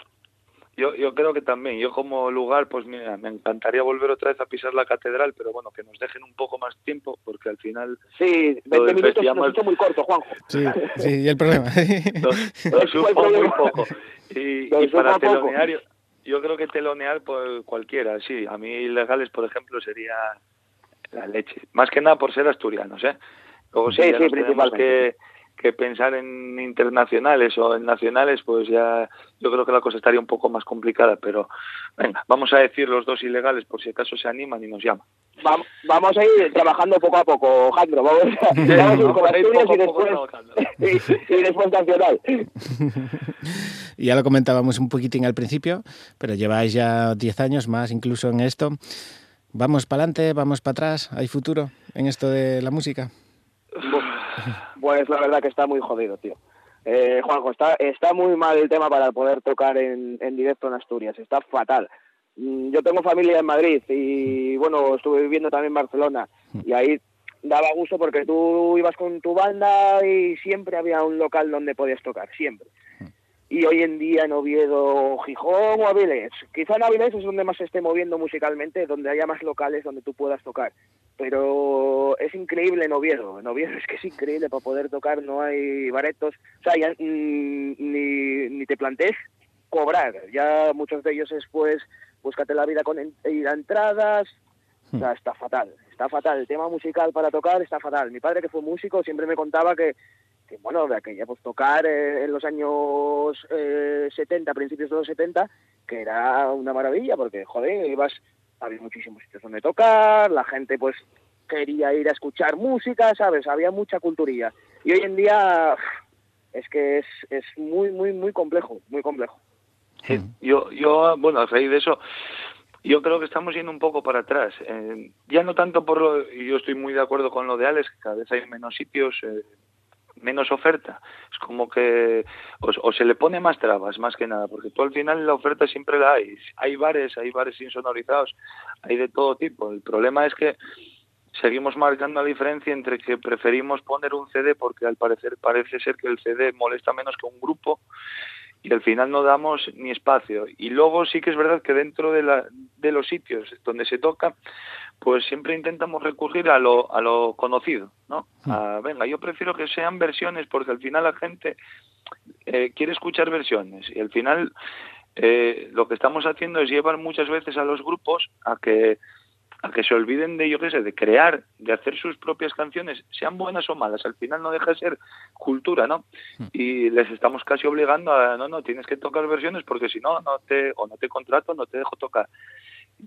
Yo, yo creo que también, yo como lugar, pues mira, me encantaría volver otra vez a pisar la catedral, pero bueno, que nos dejen un poco más tiempo, porque al final... Sí, 20 minutos nos hecho muy corto, Juanjo. Sí, sí, y el problema. <laughs> Nos, <laughs> muy poco. Y, y para telonear, yo creo que telonear por cualquiera, sí. A mí legales, por ejemplo, sería la leche. Más que nada por ser asturianos, ¿eh? Luego si sí, ya tenemos que, que pensar en internacionales o en nacionales, pues ya yo creo que la cosa estaría un poco más complicada. Pero venga, vamos a decir los dos ilegales por si acaso se animan y nos llaman. Vamos a ir trabajando poco a poco, Jandro. Vamos, a ir con Asturias y después, y, y después nacional. <laughs> ya lo comentábamos un poquitín al principio, pero lleváis ya 10 años más incluso en esto. ¿Vamos para adelante? ¿Vamos para atrás? ¿Hay futuro en esto de la música? <sighs> Pues la verdad que está muy jodido, tío. Eh, Juanjo, está, está muy mal el tema para poder tocar en, en directo en Asturias. Está fatal. Mm, yo tengo familia en Madrid y bueno, estuve viviendo también en Barcelona y ahí daba gusto porque tú ibas con tu banda y siempre había un local donde podías tocar, siempre y hoy en día en Oviedo, Gijón o Avilés. Quizá en Avilés es donde más se esté moviendo musicalmente, donde haya más locales donde tú puedas tocar. Pero es increíble en Oviedo. En Oviedo <laughs> es que es increíble para poder tocar, no hay baretos. O sea, ya mm, ni, ni te plantees cobrar. Ya muchos de ellos es pues, búscate la vida con ir a entradas. O sea, está fatal, está fatal. El tema musical para tocar está fatal. Mi padre, que fue músico, siempre me contaba que bueno, de aquella, pues tocar eh, en los años eh, 70, principios de los 70, que era una maravilla, porque, joder, ibas, había muchísimos sitios donde tocar, la gente, pues, quería ir a escuchar música, ¿sabes? Había mucha culturilla. Y hoy en día es que es, es muy, muy, muy complejo, muy complejo. yo, yo, bueno, a raíz de eso, yo creo que estamos yendo un poco para atrás. Eh, ya no tanto por lo, y yo estoy muy de acuerdo con lo de Alex, que cada vez hay menos sitios, eh, menos oferta. Es como que o, se le pone más trabas, más que nada, porque tú al final la oferta siempre la hay. Hay bares, hay bares insonorizados, hay de todo tipo. El problema es que seguimos marcando la diferencia entre que preferimos poner un CD porque al parecer parece ser que el CD molesta menos que un grupo y al final no damos ni espacio. Y luego sí que es verdad que dentro de, la, de los sitios donde se toca, pues siempre intentamos recurrir a lo, a lo conocido, ¿no? Hmm. venga, yo prefiero que sean versiones porque al final la gente eh, quiere escuchar versiones y al final eh, lo que estamos haciendo es llevar muchas veces a los grupos a que a que se olviden de, yo qué sé, de crear, de hacer sus propias canciones, sean buenas o malas, al final no deja de ser cultura, ¿no? Hmm. Y les estamos casi obligando a, no, no, tienes que tocar versiones porque si no, no te, o no te contrato, no te dejo tocar.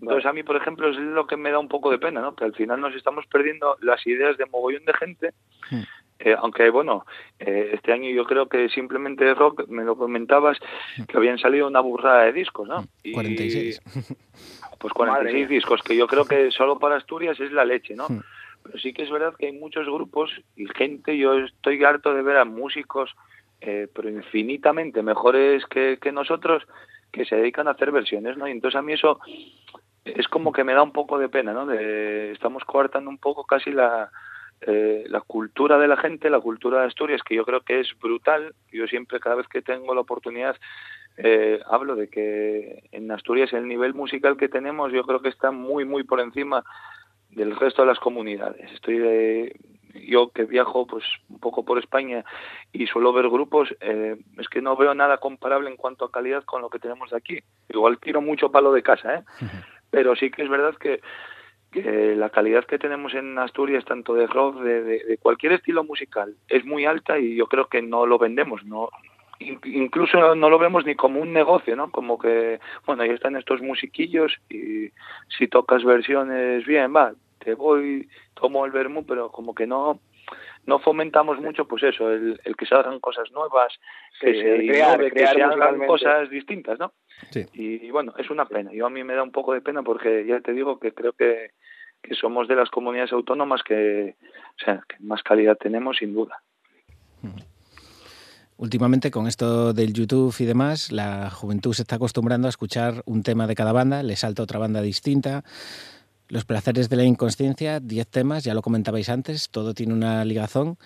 Entonces a mí, por ejemplo, es lo que me da un poco de pena, ¿no? Que al final nos estamos perdiendo las ideas de mogollón de gente. Hmm. Eh, aunque bueno, eh, este año yo creo que simplemente rock, me lo comentabas, hmm. que habían salido una burrada de discos, ¿no? Y, 46. <laughs> Pues 46 discos, que yo creo que solo para Asturias es la leche, ¿no? Hmm. Pero sí que es verdad que hay muchos grupos y gente, yo estoy harto de ver a músicos, eh, pero infinitamente mejores que, que nosotros, que se dedican a hacer versiones, ¿no? Y entonces a mí eso es como que me da un poco de pena, ¿no? De, estamos coartando un poco casi la, eh, la cultura de la gente, la cultura de Asturias, que yo creo que es brutal. Yo siempre, cada vez que tengo la oportunidad, eh, hablo de que en Asturias el nivel musical que tenemos yo creo que está muy, muy por encima del resto de las comunidades. Estoy de, yo que viajo pues un poco por España y suelo ver grupos, eh, es que no veo nada comparable en cuanto a calidad con lo que tenemos aquí. Igual tiro mucho palo de casa, ¿eh? Pero sí que es verdad que, la calidad que tenemos en Asturias, tanto de rock, de, cualquier estilo musical, es muy alta y yo creo que no lo vendemos, no incluso no lo vemos ni como un negocio, ¿no? Como que, bueno, ahí están estos musiquillos y si tocas versiones bien, va, te voy, tomo el vermú, pero como que no no fomentamos mucho pues eso, el, el que se hagan cosas nuevas, que se crear, que se hagan cosas distintas, ¿no? Y, bueno, es una pena. Yo a mí me da un poco de pena porque ya te digo que creo que, que somos de las comunidades autónomas que, o sea, que más calidad tenemos sin duda. Últimamente con esto del YouTube y demás, la juventud se está acostumbrando a escuchar un tema de cada banda, le salta otra banda distinta. Los placeres de la inconsciencia, 10 temas, ya lo comentabais antes, todo tiene una ligazón.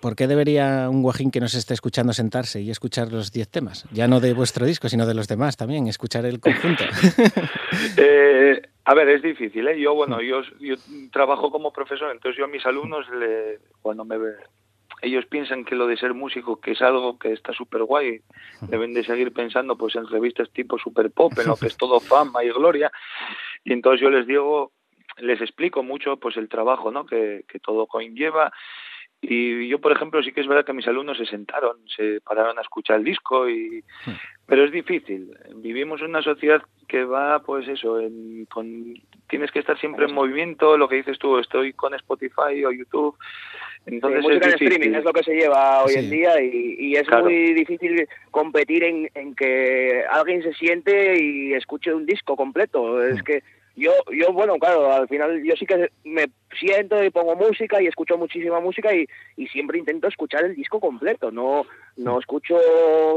¿Por qué debería un guajín que nos esté escuchando sentarse y escuchar los 10 temas? Ya no de vuestro disco, sino de los demás también, escuchar el conjunto. <laughs> eh, a ver, es difícil. ¿eh? Yo, bueno, yo, yo, trabajo como profesor, entonces yo a mis alumnos, le, cuando me ellos piensan que lo de ser músico, que es algo que está súper guay, deben de seguir pensando pues en revistas tipo super pop, en lo que es todo <laughs> fama y gloria. Y entonces yo les digo, les explico mucho pues el trabajo ¿no? que, que todo conlleva y yo, por ejemplo, sí que es verdad que mis alumnos se sentaron, se pararon a escuchar el disco, y hmm. pero es difícil. Vivimos en una sociedad que va, pues eso, en, con, tienes que estar siempre en movimiento, lo que dices tú, estoy con Spotify o YouTube. Entonces música es streaming es lo que se lleva hoy en día y, y es muy difícil competir en, en que alguien se siente y escuche un disco completo. Es hmm. que yo, yo, bueno, claro, al final yo sí que me siento y pongo música y escucho muchísima música y, y siempre intento escuchar el disco completo, no, no escucho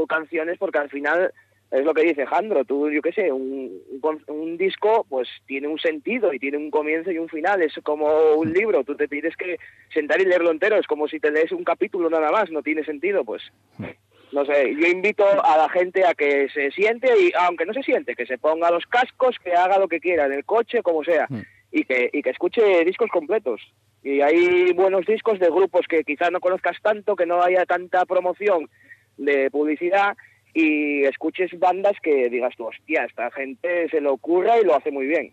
canciones porque al final es lo que dice Jandro, tú, yo qué sé, un, un, disco pues tiene un sentido y tiene un comienzo y un final, es como un libro, tú te tienes que sentar y leerlo entero, es como si te lees un capítulo nada más, no tiene sentido, pues no sé, yo invito a la gente a que se siente y aunque no se siente, que se ponga los cascos, que haga lo que quiera en el coche, como sea, mm. y que, y que escuche discos completos. Y hay buenos discos de grupos que quizás no conozcas tanto, que no haya tanta promoción de publicidad y escuches bandas que digas tú, hostia, esta gente se lo ocurra y lo hace muy bien.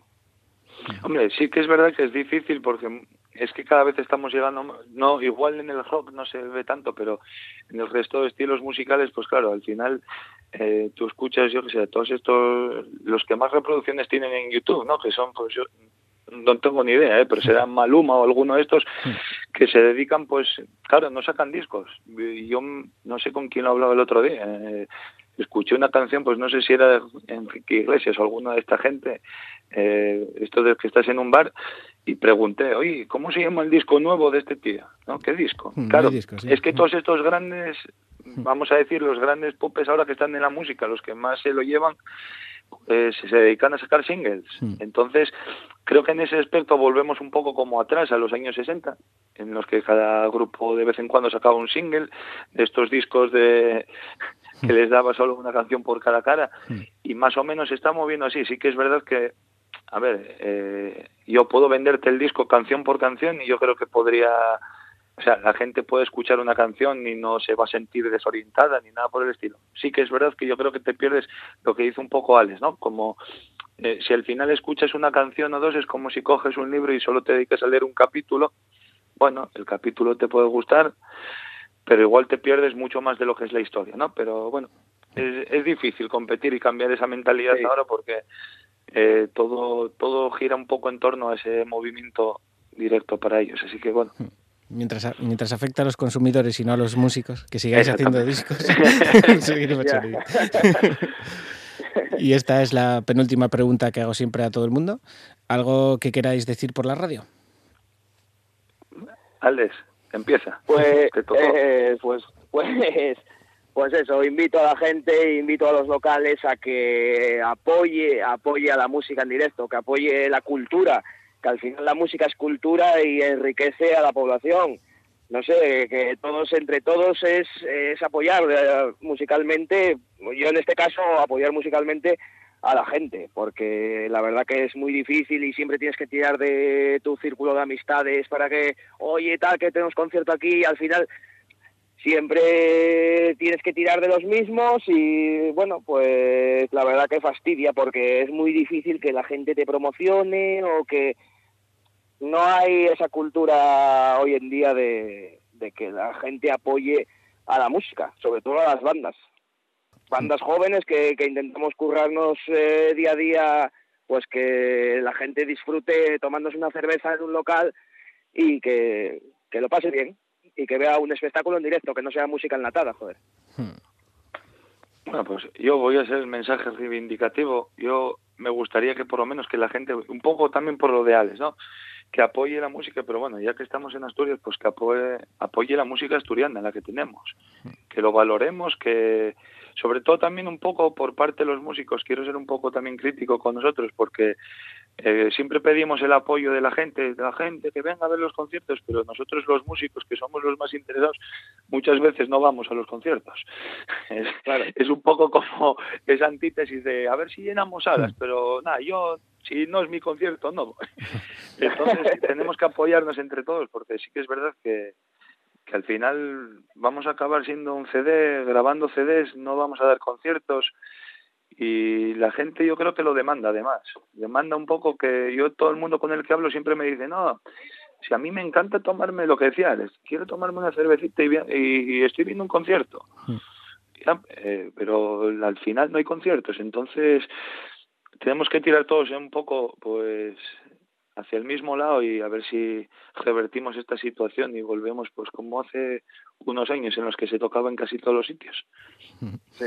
Hombre, sí que es verdad que es difícil porque es que cada vez estamos llegando, no, igual en el rock no se ve tanto, pero en el resto de estilos musicales, pues claro, al final eh, tú escuchas, yo que sé, todos estos, los que más reproducciones tienen en YouTube, ¿no? Que son, pues yo no tengo ni idea, ¿eh? pero será Maluma o alguno de estos que se dedican, pues, claro, no sacan discos. Yo no sé con quién lo hablaba el otro día. Eh, escuché una canción, pues no sé si era Enrique Iglesias o alguna de esta gente, eh, esto de que estás en un bar, y pregunté, oye, ¿cómo se llama el disco nuevo de este tío? ¿No? ¿Qué disco? Mm, claro, es que todos estos grandes, mm. vamos a decir, los grandes popes ahora que están en la música, los que más se lo llevan, pues se dedican a sacar singles. Mm. Entonces, creo que en ese aspecto volvemos un poco como atrás, a los años 60, en los que cada grupo de vez en cuando sacaba un single, de estos discos de <laughs> que les daba solo una canción por cada cara, y más o menos se está moviendo así. Sí que es verdad que a ver, eh, yo puedo venderte el disco canción por canción y yo creo que podría, o sea, la gente puede escuchar una canción y no se va a sentir desorientada ni nada por el estilo. Sí que es verdad que yo creo que te pierdes lo que dice un poco Alex, ¿no? Como eh, si al final escuchas una canción o dos es como si coges un libro y solo te dedicas a leer un capítulo. Bueno, el capítulo te puede gustar, pero igual te pierdes mucho más de lo que es la historia, ¿no? Pero bueno, es, es difícil competir y cambiar esa mentalidad ahora porque eh, todo, todo gira un poco en torno a ese movimiento directo para ellos. Así que bueno. Mientras, mientras afecta a los consumidores y no a los músicos, que sigáis haciendo discos. <laughs> <laughs> <laughs> Y esta es la penúltima pregunta que hago siempre a todo el mundo. ¿Algo que queráis decir por la radio? Alex, empieza. Pues, eh, pues, pues, pues eso, invito a la gente, invito a los locales a que apoye, apoye a la música en directo, que apoye la cultura, que al final la música es cultura y enriquece a la población. No sé, que todos entre todos es, es apoyar eh, musicalmente, yo en este caso apoyar musicalmente a la gente, porque la verdad que es muy difícil y siempre tienes que tirar de tu círculo de amistades para que, oye, tal, que tenemos concierto aquí, al final siempre tienes que tirar de los mismos y bueno, pues la verdad que fastidia porque es muy difícil que la gente te promocione o que no hay esa cultura hoy en día de, de que la gente apoye a la música, sobre todo a las bandas bandas jóvenes que, que intentamos currarnos eh, día a día, pues que la gente disfrute tomándose una cerveza en un local y que, que lo pase bien y que vea un espectáculo en directo, que no sea música enlatada, joder. Hmm. Bueno, pues yo voy a hacer el mensaje reivindicativo. Yo me gustaría que por lo menos que la gente, un poco también por lo de Alex, ¿no? Que apoye la música, pero bueno, ya que estamos en Asturias, pues que apoye, apoye la música asturiana, la que tenemos. Que lo valoremos, que, sobre todo también un poco por parte de los músicos, quiero ser un poco también crítico con nosotros porque eh, siempre pedimos el apoyo de la gente, de la gente que venga a ver los conciertos, pero nosotros los músicos que somos los más interesados muchas veces no vamos a los conciertos. <laughs> Es, claro. es un poco como esa antítesis de a ver si llenamos salas, pero nada, yo si no es mi concierto no. <laughs> Entonces tenemos que apoyarnos entre todos porque sí que es verdad que que al final vamos a acabar siendo un CD, grabando CDs, no vamos a dar conciertos y la gente yo creo que lo demanda además, demanda un poco que yo todo el mundo con el que hablo siempre me dice, no, si a mí me encanta tomarme lo que decía, quiero tomarme una cervecita y, y, estoy viendo un concierto, hmm. eh, pero al final no hay conciertos, entonces tenemos que tirar todos un poco pues hacia el mismo lado y a ver si revertimos esta situación y volvemos pues como hace unos años en los que se tocaba en casi todos los sitios. <laughs> Sí.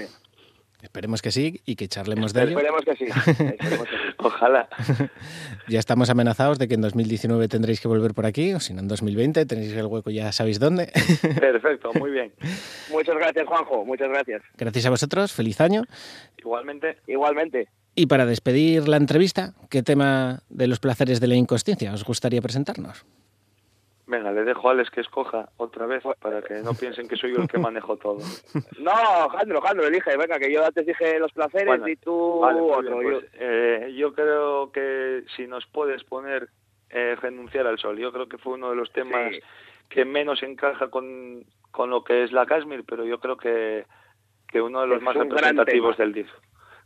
Esperemos que sí y que charlemos de ello. Esperemos que sí. <laughs> Ojalá. <laughs> ya estamos amenazados de que en 2019 tendréis que volver por aquí, o si no en 2020 tenéis el hueco ya sabéis dónde. Perfecto, muy bien. Muchas gracias, Juanjo. Muchas gracias. Gracias a vosotros. Feliz año. Igualmente. Igualmente. Y para despedir la entrevista, ¿qué tema de los placeres de la inconsciencia os gustaría presentarnos? Venga, le dejo a Alex que escoja otra vez para que no piensen que soy yo el que manejo todo. <laughs> No, Jandro, Jandro, elige. Venga, que yo antes dije los placeres y tú otro. Pues, eh, yo creo que si nos puedes poner eh, renunciar al sol, yo creo que fue uno de los temas que menos encaja con, con lo que es la Kashmir, pero yo creo que, que uno de los más representativos del disco.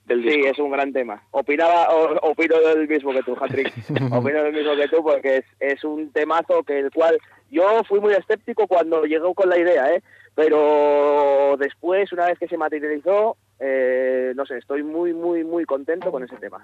Sí, es un gran tema. Opinaba, opino del mismo que tú, Patrick. <laughs> opino del mismo que tú porque es, es un temazo que el cual yo fui muy escéptico cuando llegó con la idea, ¿eh? Pero después, una vez que se materializó, eh, no sé, estoy muy, muy, muy contento con ese tema.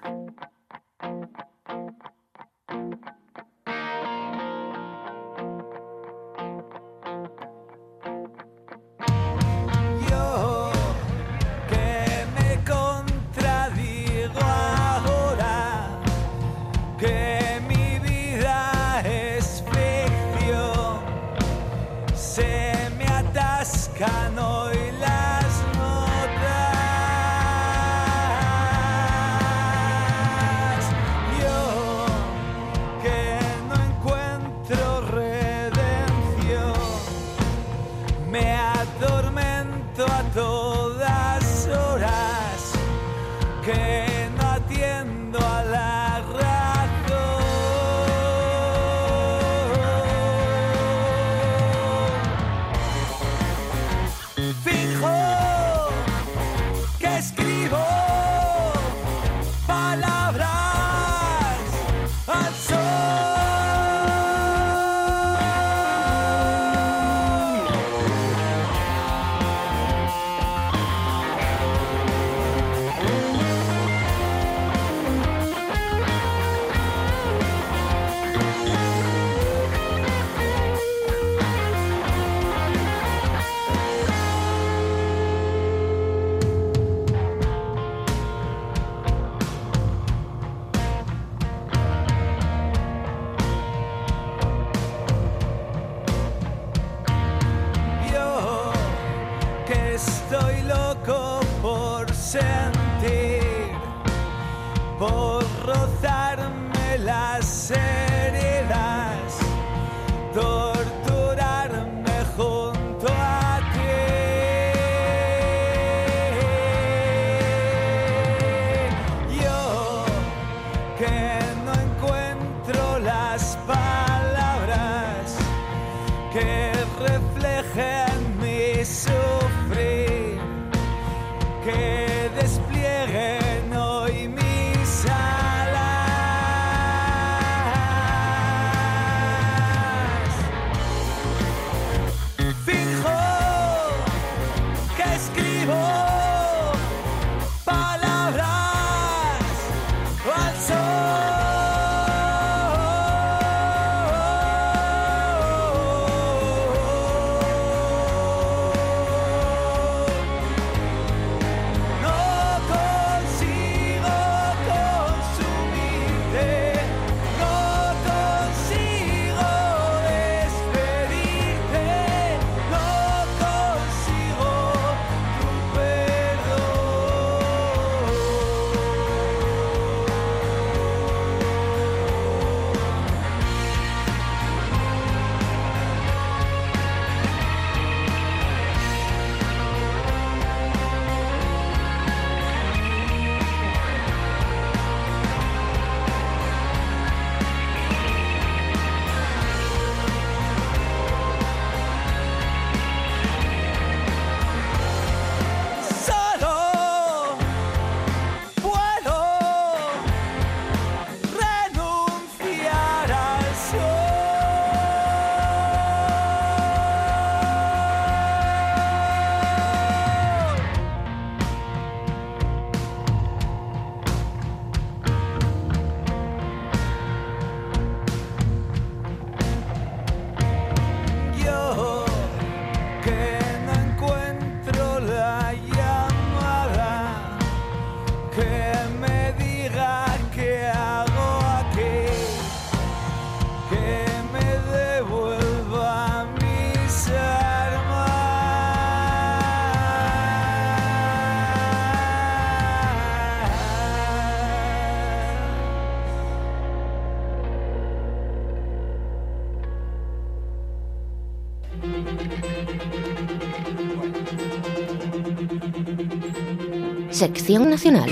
Sección Nacional.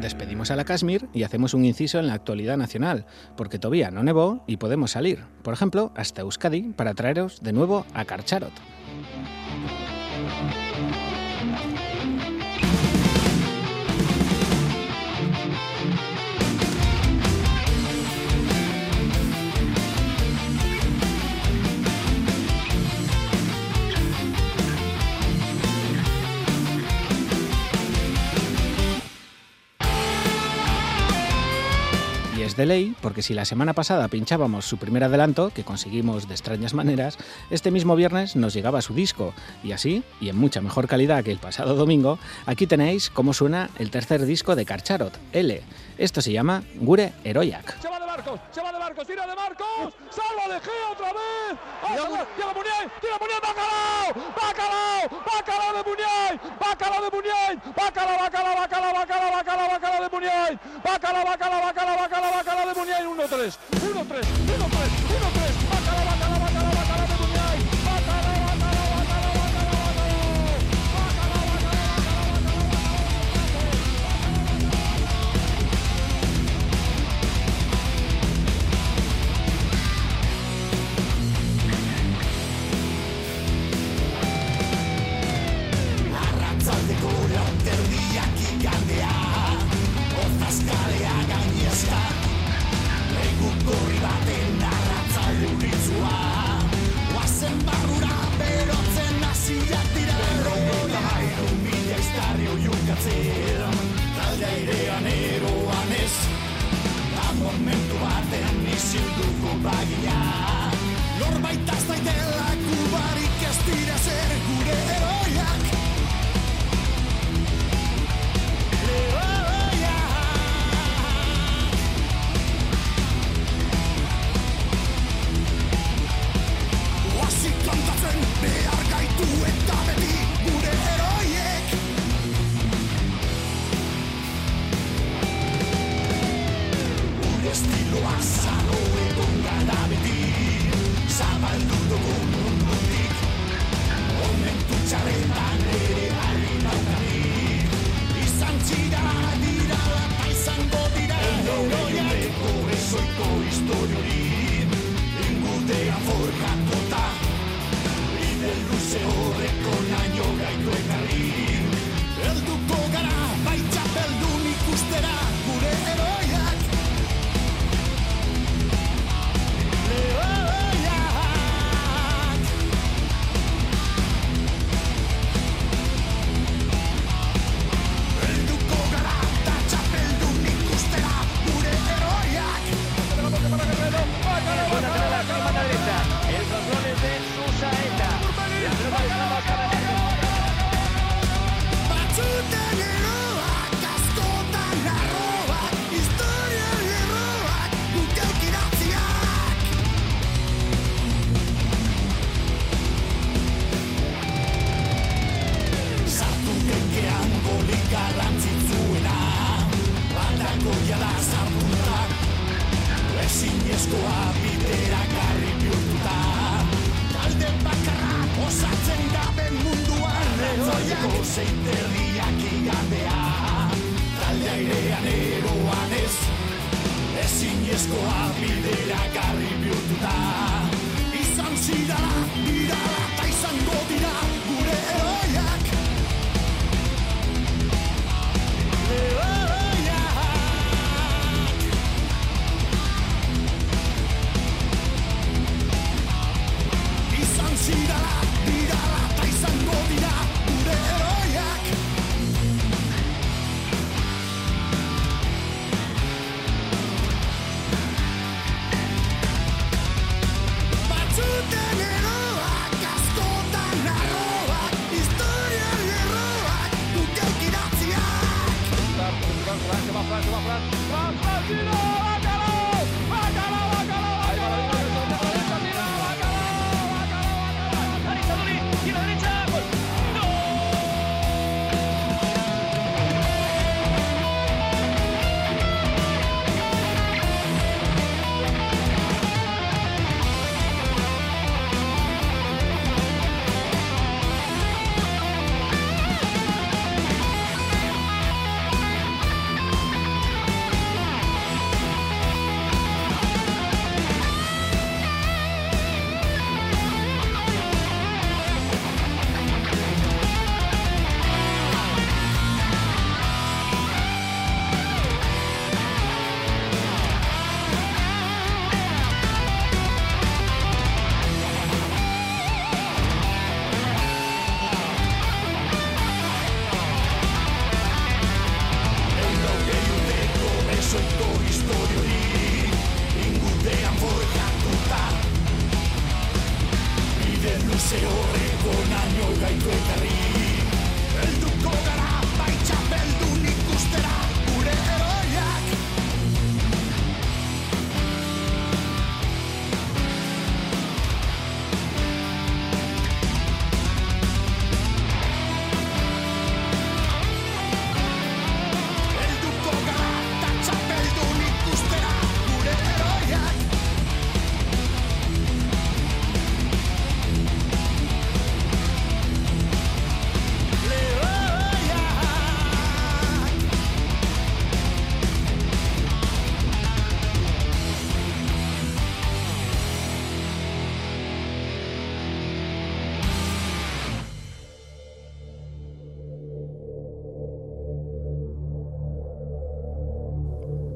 Despedimos a la Kashmir y hacemos un inciso en la actualidad nacional, porque todavía no nevó y podemos salir, por ejemplo, hasta Euskadi para traeros de nuevo a Karcharot. De porque si la semana pasada pinchábamos su primer adelanto, que conseguimos de extrañas maneras, este mismo viernes nos llegaba su disco. Y así, y en mucha mejor calidad que el pasado domingo, aquí tenéis cómo suena el tercer disco de Karcharot, L. Esto se llama Gure Eroyak. Se va de Marcos, se va de Marcos, tira de Marcos, salva de Gea otra vez. Ah, Llega Muniain, tira Muniain, Bacalao, Bacalao, Bacalao de Muniain, Bacalao de Muniain, Bacalao, Bacalao, Bacalao, Bacalao, Bacalao, Bacalao de Muniain, Bacalao, Bacalao, Bacalao, Bacalao, Bacalao de Muniain, 1-3, 1-3, 1-3,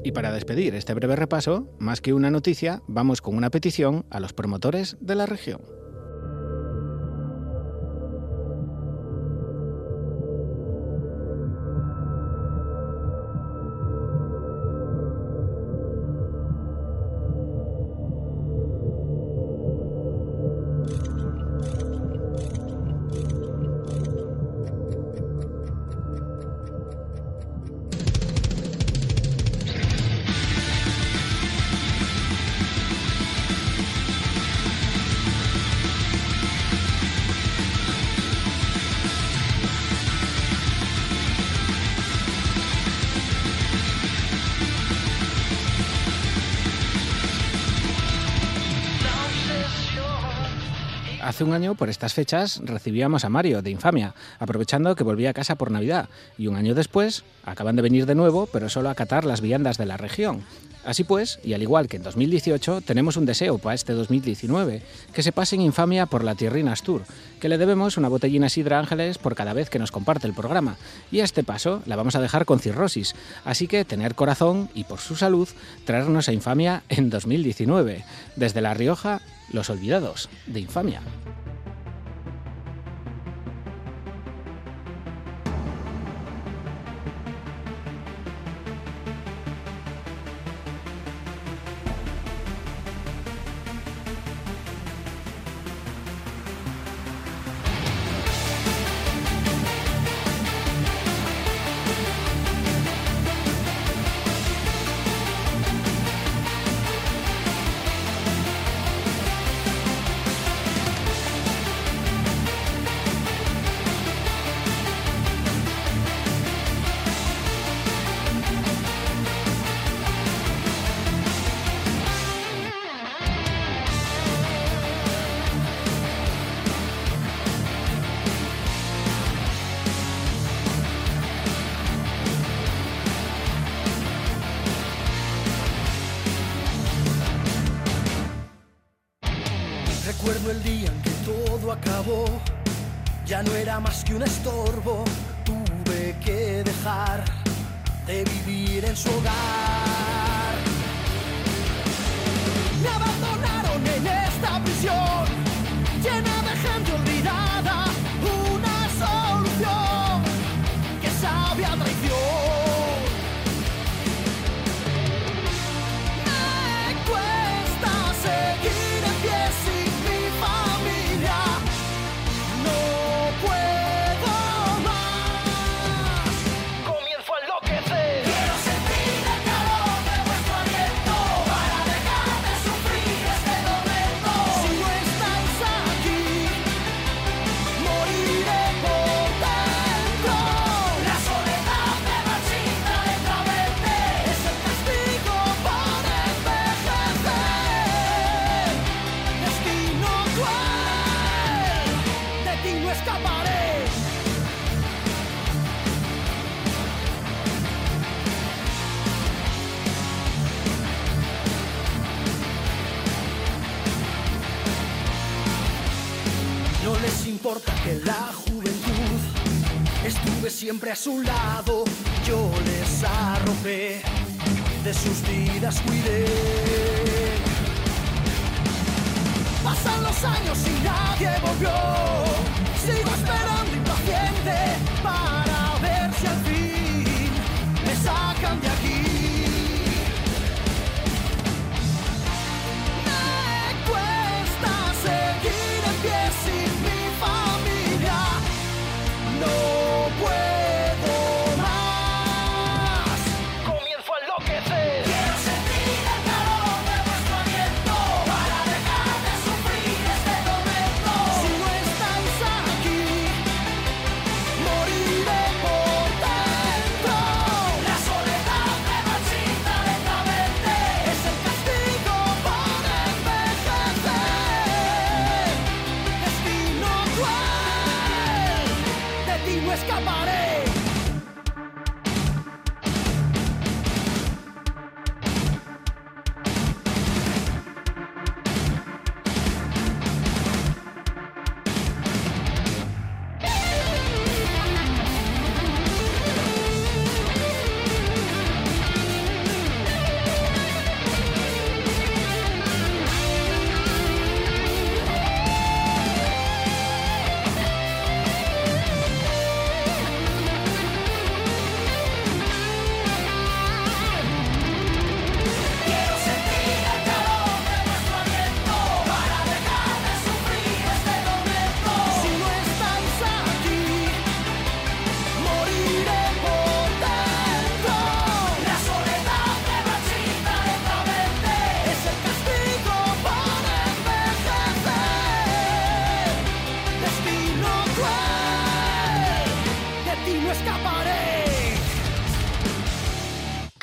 Y para despedir este breve repaso, más que una noticia, vamos con una petición a los promotores de la región. Hace un año, por estas fechas, recibíamos a Mario de Infamia, aprovechando que volvía a casa por Navidad. Y un año después, acaban de venir de nuevo, pero solo a catar las viandas de la región. Así pues, y al igual que en 2018, tenemos un deseo para este 2019, que se pase en infamia por la Tierrinas Tour, que le debemos una botellina Sidra Ángeles por cada vez que nos comparte el programa. Y a este paso la vamos a dejar con cirrosis, así que tener corazón y por su salud, traernos a infamia en 2019. Desde La Rioja, los olvidados de infamia.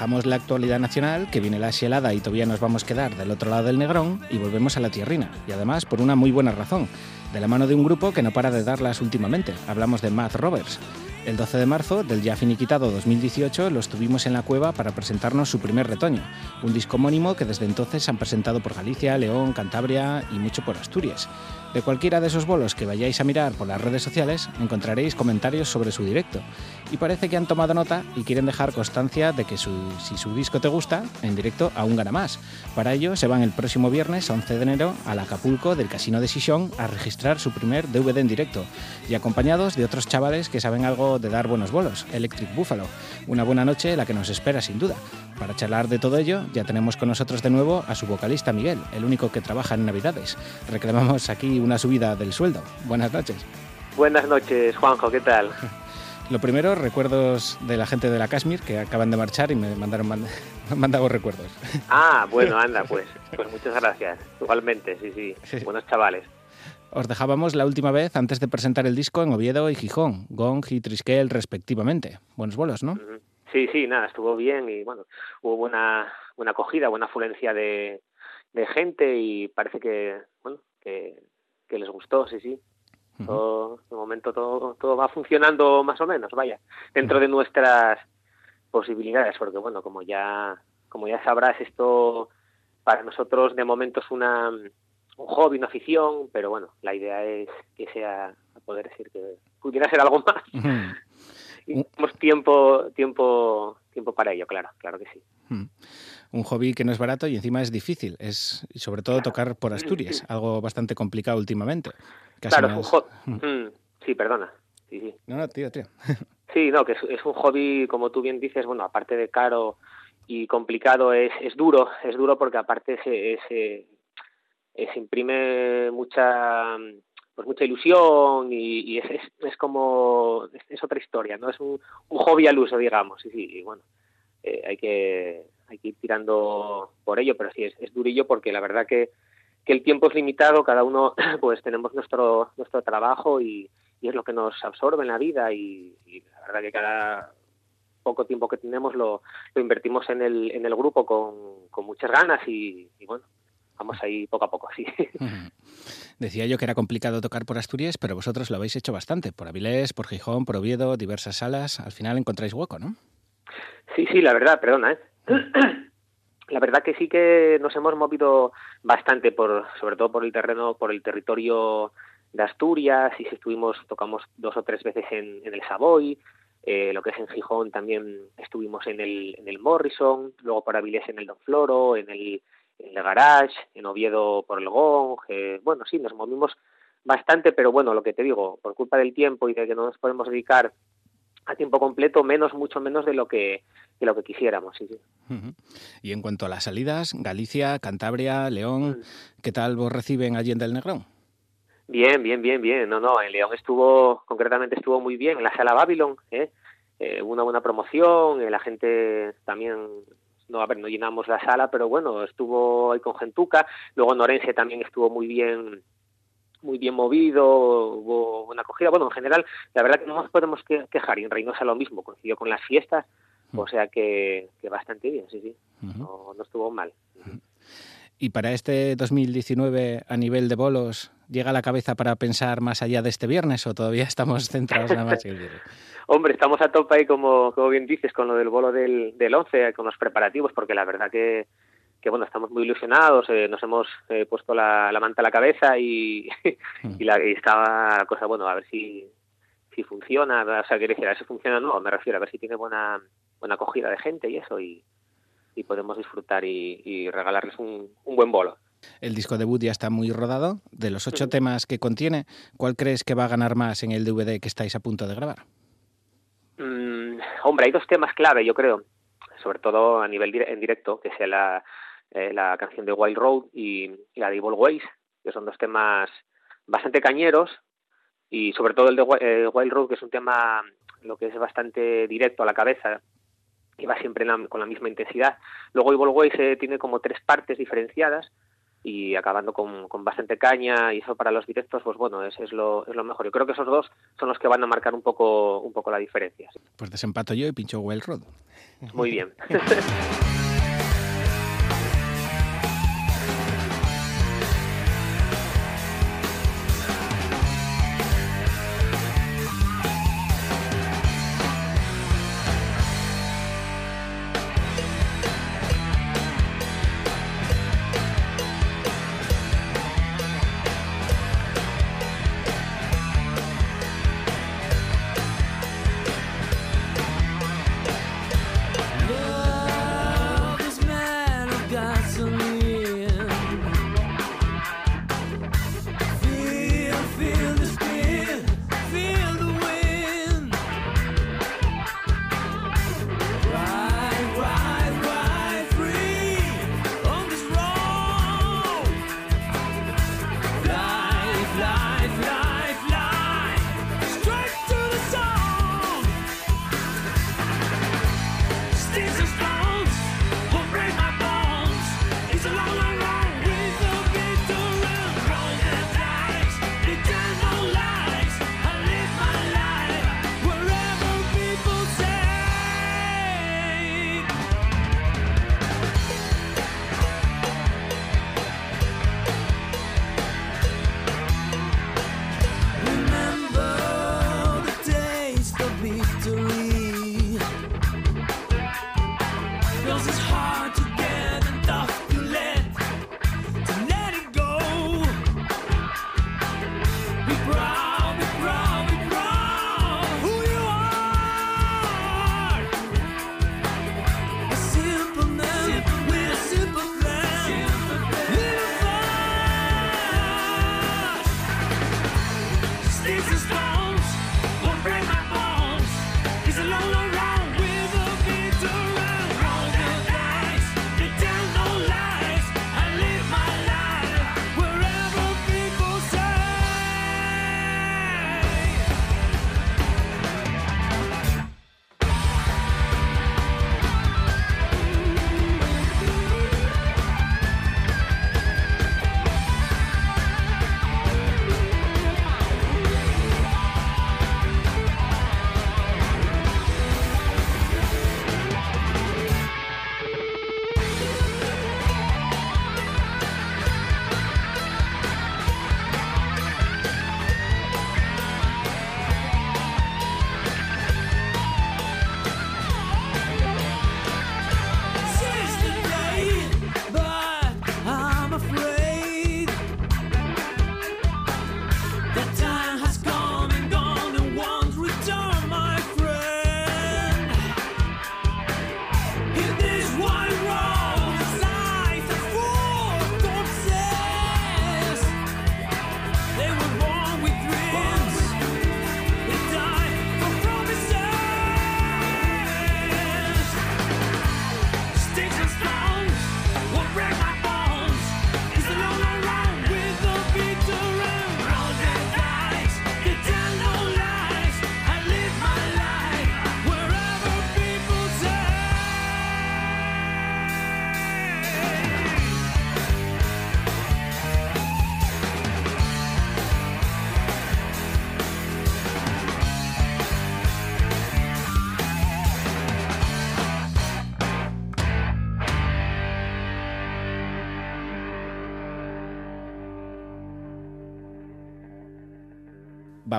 Dejamos la actualidad nacional, que viene la helada y todavía nos vamos a quedar del otro lado del Negrón, y volvemos a la tierrina. Y además por una muy buena razón, de la mano de un grupo que no para de darlas últimamente. Hablamos de Math Rovers. El 12 de marzo del ya finiquitado 2018 los tuvimos en la cueva para presentarnos su primer retoño, un disco homónimo que desde entonces han presentado por Galicia, León, Cantabria y mucho por Asturias. De cualquiera de esos bolos que vayáis a mirar por las redes sociales encontraréis comentarios sobre su directo. Y parece que han tomado nota y quieren dejar constancia de que si su disco te gusta, en directo aún gana más. Para ello se van el próximo viernes 11 de enero al Acapulco del Casino de Sison a registrar su primer DVD en directo y acompañados de otros chavales que saben algo de dar buenos bolos, Electric Buffalo. Una buena noche la que nos espera sin duda. Para charlar de todo ello ya tenemos con nosotros de nuevo a su vocalista Miguel, el único que trabaja en Navidades. Reclamamos aquí una subida del sueldo. Buenas noches. Buenas noches, Juanjo, ¿qué tal? <laughs> Lo primero, recuerdos de la gente de la Kashmir que acaban de marchar y me mandaron <laughs> han mandado recuerdos. Ah, bueno, <laughs> anda, pues, pues muchas gracias. Igualmente, sí, sí. Buenos chavales. Os dejábamos la última vez antes de presentar el disco en Oviedo y Gijón, Gong y Triskel respectivamente. Buenos vuelos, ¿no? Sí, sí, nada, estuvo bien y bueno, hubo buena, buena acogida, buena afluencia de, de gente y parece que, bueno, que, que les gustó, sí, sí. todo, de momento todo, todo va funcionando más o menos, vaya, dentro de nuestras posibilidades, porque bueno, como ya, como ya sabrás, esto para nosotros de momento es una, un hobby, una afición, pero bueno, la idea es que sea, a poder decir que pudiera ser algo más. <laughs> y tenemos tiempo, tiempo, tiempo para ello, claro, claro que sí un hobby que no es barato y encima es difícil. Es sobre todo tocar por Asturias, <laughs> algo bastante complicado últimamente. claro, es un hobby. Sí, perdona. Sí, sí. No, no, tío, tío. <laughs> sí, no, que es, un hobby, como tú bien dices, bueno, aparte de caro y complicado, es, es duro, es duro porque aparte se, se, se imprime mucha pues mucha ilusión y, es, es, como es, otra historia no es un, un hobby al uso digamos sí sí y bueno eh, hay que hay que ir tirando por ello, pero sí, es, durillo porque la verdad que, que, el tiempo es limitado, cada uno <clears throat> pues tenemos nuestro, nuestro trabajo y, es lo que nos absorbe en la vida y, la verdad que cada poco tiempo que tenemos lo, lo invertimos en el, en el grupo con, con muchas ganas y, bueno, vamos ahí poco a poco, sí. <laughs> Decía yo que era complicado tocar por Asturias, pero vosotros lo habéis hecho bastante, por Avilés, por Gijón, por Oviedo, diversas salas, al final encontráis hueco, ¿no? Sí, sí, la verdad, perdona, ¿eh? <clears throat> La verdad que sí que nos hemos movido bastante, por, sobre todo por el terreno, por el territorio de Asturias, y si estuvimos, tocamos dos o tres veces en, el Savoy, eh, lo que es en Gijón también estuvimos en el, en el Morrison, luego por Avilés en el Don Floro, en el, en el Garage, en Oviedo por el Gong, eh, bueno, sí, nos movimos bastante, pero bueno, lo que te digo, por culpa del tiempo y de que no nos podemos dedicar a tiempo completo, menos, mucho menos de lo que, de lo que quisiéramos. Sí, Y en cuanto a las salidas, Galicia, Cantabria, León, mm. ¿qué tal vos reciben allí en Del Negrón? Bien, bien, bien, bien. No, no, en León estuvo, concretamente estuvo muy bien, en la sala Babylon, ¿eh? eh una buena promoción, eh, la gente también no a ver no llenamos la sala pero bueno estuvo ahí con Gentuca. Luego en Orense también estuvo muy bien muy bien movido, hubo una acogida. Bueno, en general, la verdad que no nos podemos quejar y en Reynosa lo mismo, coincidió con las fiestas, o sea que, bastante bien, sí, sí, no, estuvo mal. ¿Y para este 2019 a nivel de bolos llega a la cabeza para pensar más allá de este viernes o todavía estamos centrados nada más en el <laughs> Hombre, estamos a tope ahí, como, como bien dices, con lo del bolo del, del 11, con los preparativos, porque la verdad que que bueno, estamos muy ilusionados, eh, nos hemos eh, puesto la, manta a la cabeza y, y, la, estaba la cosa, bueno, a ver si, si funciona, o sea, quiere decir, a ver si funciona no, me refiero a ver si tiene buena, buena acogida de gente y eso, y, y podemos disfrutar y, regalarles un, un, buen bolo. El disco debut ya está muy rodado. De los ocho temas que contiene, ¿cuál crees que va a ganar más en el DVD que estáis a punto de grabar? Mm, hombre, hay dos temas clave, yo creo, sobre todo a nivel en directo, que sea la, eh, la canción de Wild Road y, la de Evil Ways, que son dos temas bastante cañeros y sobre todo el de eh, Wild Road, que es un tema lo que es bastante directo a la cabeza y va siempre con la misma intensidad. Luego Evil Ways eh, tiene como tres partes diferenciadas y acabando con, con, bastante caña y eso para los directos, pues bueno, es, es, lo, es lo mejor. Yo creo que esos dos son los que van a marcar un poco, un poco la diferencia. Pues desempato yo y pincho Wild Road. muy bien. <laughs>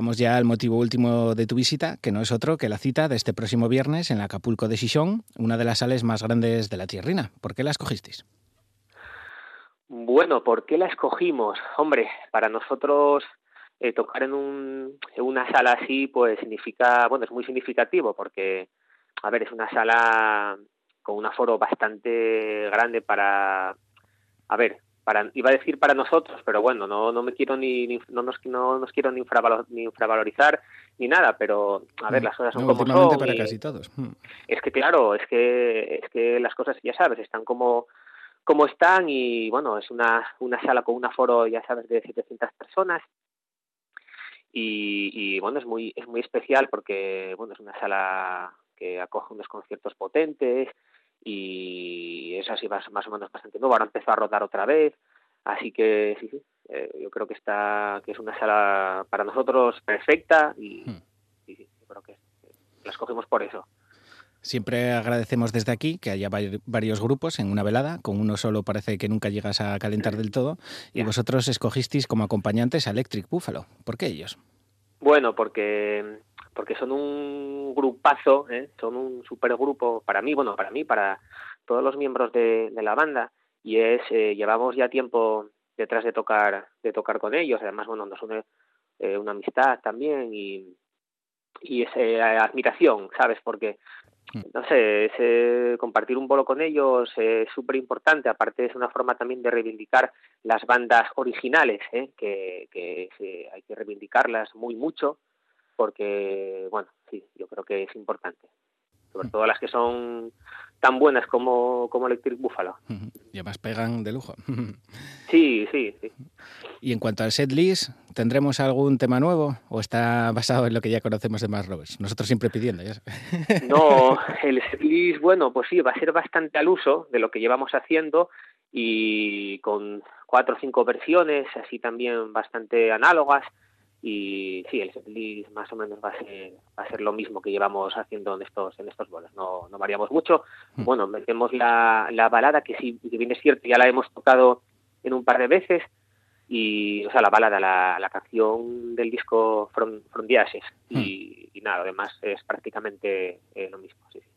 Vamos ya al motivo último de tu visita, que no es otro que la cita de este próximo viernes en el Acapulco de Xixón, una de las sales más grandes de la tierrina. ¿Por qué la escogisteis? Bueno, ¿por qué la escogimos? Hombre, para nosotros eh, tocar en, un, en una sala así, pues significa, bueno, es muy significativo porque, a ver, es una sala con un aforo bastante grande para, a ver, para, iba a decir para nosotros, pero bueno, no, no me quiero ni, ni- no, nos, no nos quiero ni, infravalo- ni infravalorizar ni nada, pero a ver, las cosas son No, como son. para y- casi todos. Mm. es que claro, es que es que las cosas ya sabes, están como como están y bueno, es una una sala con un aforo, ya sabes, de 700 personas. Y, y bueno, es muy es muy especial porque bueno, es una sala que acoge unos conciertos potentes y es así más, más o menos bastante nuevo. Ahora empezó a rodar otra vez, así que sí, sí, eh, yo creo que está que es una sala para nosotros perfecta y, y sí, yo creo que la escogimos por eso. Siempre agradecemos desde aquí que haya vari- varios grupos en una velada, con uno solo parece que nunca llegas a calentar del todo, y vosotros escogisteis como acompañantes a Electric Buffalo. ¿Por qué ellos? Bueno, porque porque son un grupazo, ¿eh? son un supergrupo para mí, bueno, para mí, para todos los miembros de, de la banda y es eh, llevamos ya tiempo detrás de tocar de tocar con ellos, además bueno nos une eh, una amistad también y y es eh, admiración, ¿sabes? Porque no sé, es, eh, compartir un bolo con ellos es súper importante, aparte es una forma también de reivindicar las bandas originales, ¿eh? que, que hay que reivindicarlas muy mucho, porque, bueno, sí, yo creo que es importante, sobre todo las que son tan buenas como, como Electric Buffalo. <laughs> Y además pegan de lujo. <laughs> Sí, sí, sí. Y en cuanto al setlist, ¿tendremos algún tema nuevo o está basado en lo que ya conocemos de Mars Rovers? Nosotros siempre pidiendo, ya sabes. <laughs> No, el setlist, bueno, pues sí, va a ser bastante al uso de lo que llevamos haciendo y con cuatro o cinco versiones, así también bastante análogas. Y sí, el setlist más o menos va a ser, va a ser lo mismo que llevamos haciendo en estos, en estos bolos. No, no variamos mucho. Bueno, metemos la, la balada, que sí, que bien es cierto, ya la hemos tocado en un par de veces. Y, o sea, la balada, la, la canción del disco From, From the Ashes. Y, y nada, además es prácticamente eh, lo mismo. Sí, sí.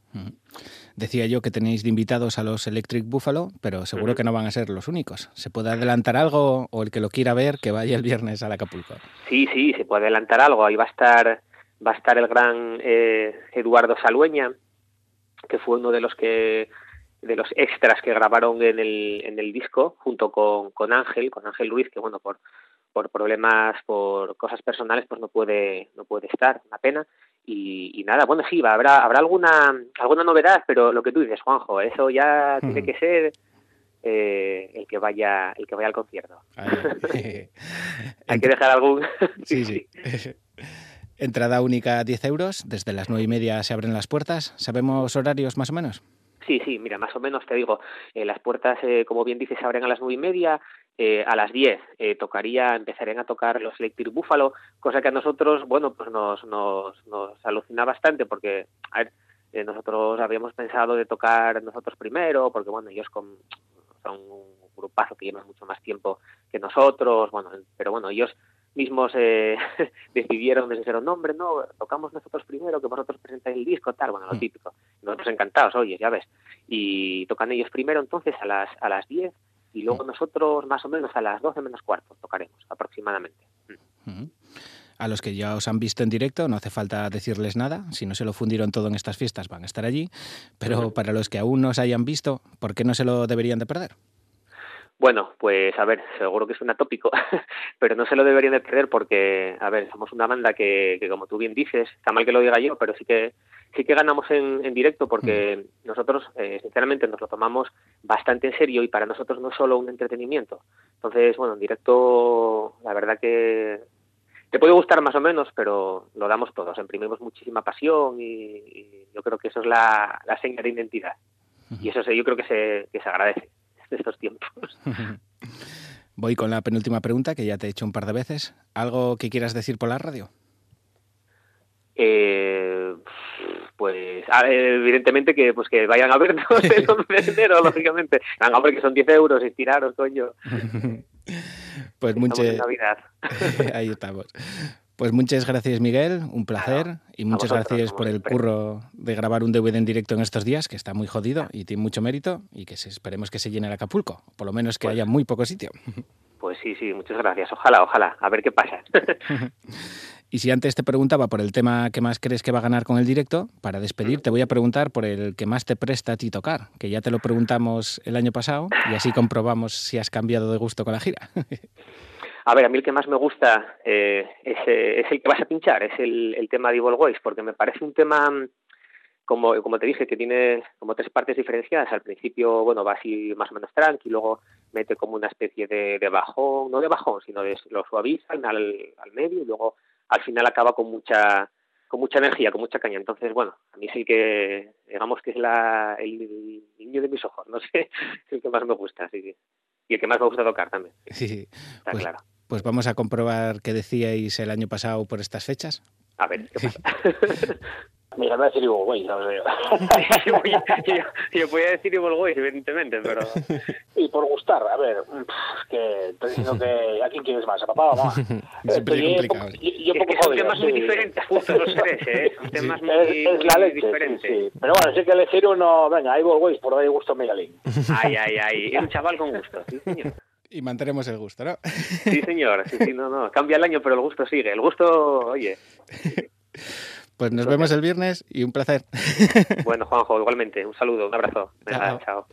Decía yo que tenéis de invitados a los Electric Buffalo, pero seguro que no van a ser los únicos. ¿Se puede adelantar algo o el que lo quiera ver que vaya el viernes al Acapulco? Sí, sí, se puede adelantar algo. Ahí va a estar, va a estar el gran eh, Eduardo Salueña, que fue uno de los que de los extras que grabaron en el, en el disco junto con, con Ángel, con Ángel Luis, que bueno, por, por problemas, por cosas personales, pues no puede, no puede estar, una pena. Y, y nada, bueno, sí, va, habrá, habrá alguna, alguna novedad, pero lo que tú dices, Juanjo, eso ya tiene que ser eh, el que vaya, el que vaya al concierto. <laughs> Hay que dejar algún <laughs> Sí, sí. <laughs> Entrada única 10 euros, desde las nueve y media se abren las puertas. ¿Sabemos horarios más o menos? Sí, sí, mira, más o menos te digo, eh, las puertas, eh, como bien dices, se abren a las nueve y media, eh, a las diez eh, tocaría, empezarían a tocar los Electric Buffalo, cosa que a nosotros, bueno, pues nos, nos, nos alucina bastante porque, a ver, eh, nosotros habíamos pensado de tocar nosotros primero, porque bueno, ellos con, son un grupazo que llevan mucho más tiempo que nosotros, bueno, pero bueno, ellos mismos eh, <laughs> decidieron desde cero, no, hombre, no, tocamos nosotros primero, que vosotros presentáis el disco, tal, bueno, lo típico. Nosotros encantados, oye, ya ves. Y tocan ellos primero entonces a las a las 10 y luego nosotros más o menos a las 12 menos cuarto tocaremos aproximadamente. A los que ya os han visto en directo no hace falta decirles nada, si no se lo fundieron todo en estas fiestas van a estar allí, pero para los que aún no os hayan visto, ¿por qué no se lo deberían de perder? Bueno, pues a ver, seguro que suena tópico, <laughs> pero no se lo deberían de perder porque, a ver, somos una banda que, que como tú bien dices, está mal que lo diga yo, pero sí que sí que ganamos en, en directo porque nosotros, eh, sinceramente, nos lo tomamos bastante en serio y para nosotros no es solo un entretenimiento. Entonces, bueno, en directo, la verdad que te puede gustar más o menos, pero lo damos todos, imprimimos muchísima pasión y, y yo creo que eso es la, la seña de identidad. Y eso se, yo creo que se, que se agradece en estos tiempos. <laughs> Voy con la penúltima pregunta que ya te he hecho un par de veces. ¿Algo que quieras decir por la radio? Eh, pues evidentemente que pues que vayan a vernos el 11 de <laughs> enero, lógicamente. Venga, hombre, que son 10 euros, estiraros, coño. <laughs> Pues muchas Navidad. ahí estamos. Pues muchas gracias Miguel, un placer y muchas vosotros, gracias por el curro de grabar un DVD en directo en estos días, que está muy jodido y tiene mucho mérito y que se- esperemos que se llene el Acapulco, por lo menos que haya muy poco sitio. <laughs> Pues sí, sí, muchas gracias. Ojalá, ojalá. A ver qué pasa. <laughs> <laughs> Y si antes te preguntaba por el tema que más crees que va a ganar con el directo, para despedir te voy a preguntar por el que más te presta a ti tocar, que ya te lo preguntamos el año pasado y así comprobamos si has cambiado de gusto con la gira. A ver, a mí el que más me gusta eh, es, eh, es el que vas a pinchar, es el, el tema de Evil Voice, porque me parece un tema, mm, como, como te dije, que tiene como tres partes diferenciadas. Al principio, bueno, va así más o menos tranqui, luego mete como una especie de, de bajón, no de bajón, sino de lo suaviza al, al medio y luego al final acaba con mucha con mucha energía, con mucha caña. Entonces, bueno, a mí es el que, digamos que es la, el, el niño de mis ojos, no sé, <laughs> es el que más me gusta, sí, sí. Y el que más me gusta tocar también, Sí, está pues, claro. Pues vamos a comprobar qué decíais el año pasado por estas fechas. A ver, ¿qué pasa? Mira, <laughs> me va <laughs> a decir Igual Güey, ¿sabes? yo, voy- yo, yo podía decir Evil Boys, evidentemente, pero... <laughs> Y por gustar, a ver, pff, que estoy diciendo que ¿a quién quieres más? ¿A papá o a mamá? Siempre Estoy complicado. poco- yo, yo Es poco que son temas muy sí. diferentes, justo los tres, ¿eh? Son temas muy, Es, es la leche, sí, diferentes. sí. Pero bueno, sí que elegir uno, venga, Igual Güey, por darle gusto a Miguelín. Ay, ay, ay. Es un chaval con gusto, sí, señor. Y mantenemos el gusto, ¿no? <laughs> Sí, señor. Sí, sí, no, no. Cambia el año, pero el gusto sigue. El gusto, oye. <laughs> Pues nos vemos el viernes y un placer. <laughs> Bueno, Juanjo, igualmente. Un saludo, un abrazo. Chao. chao.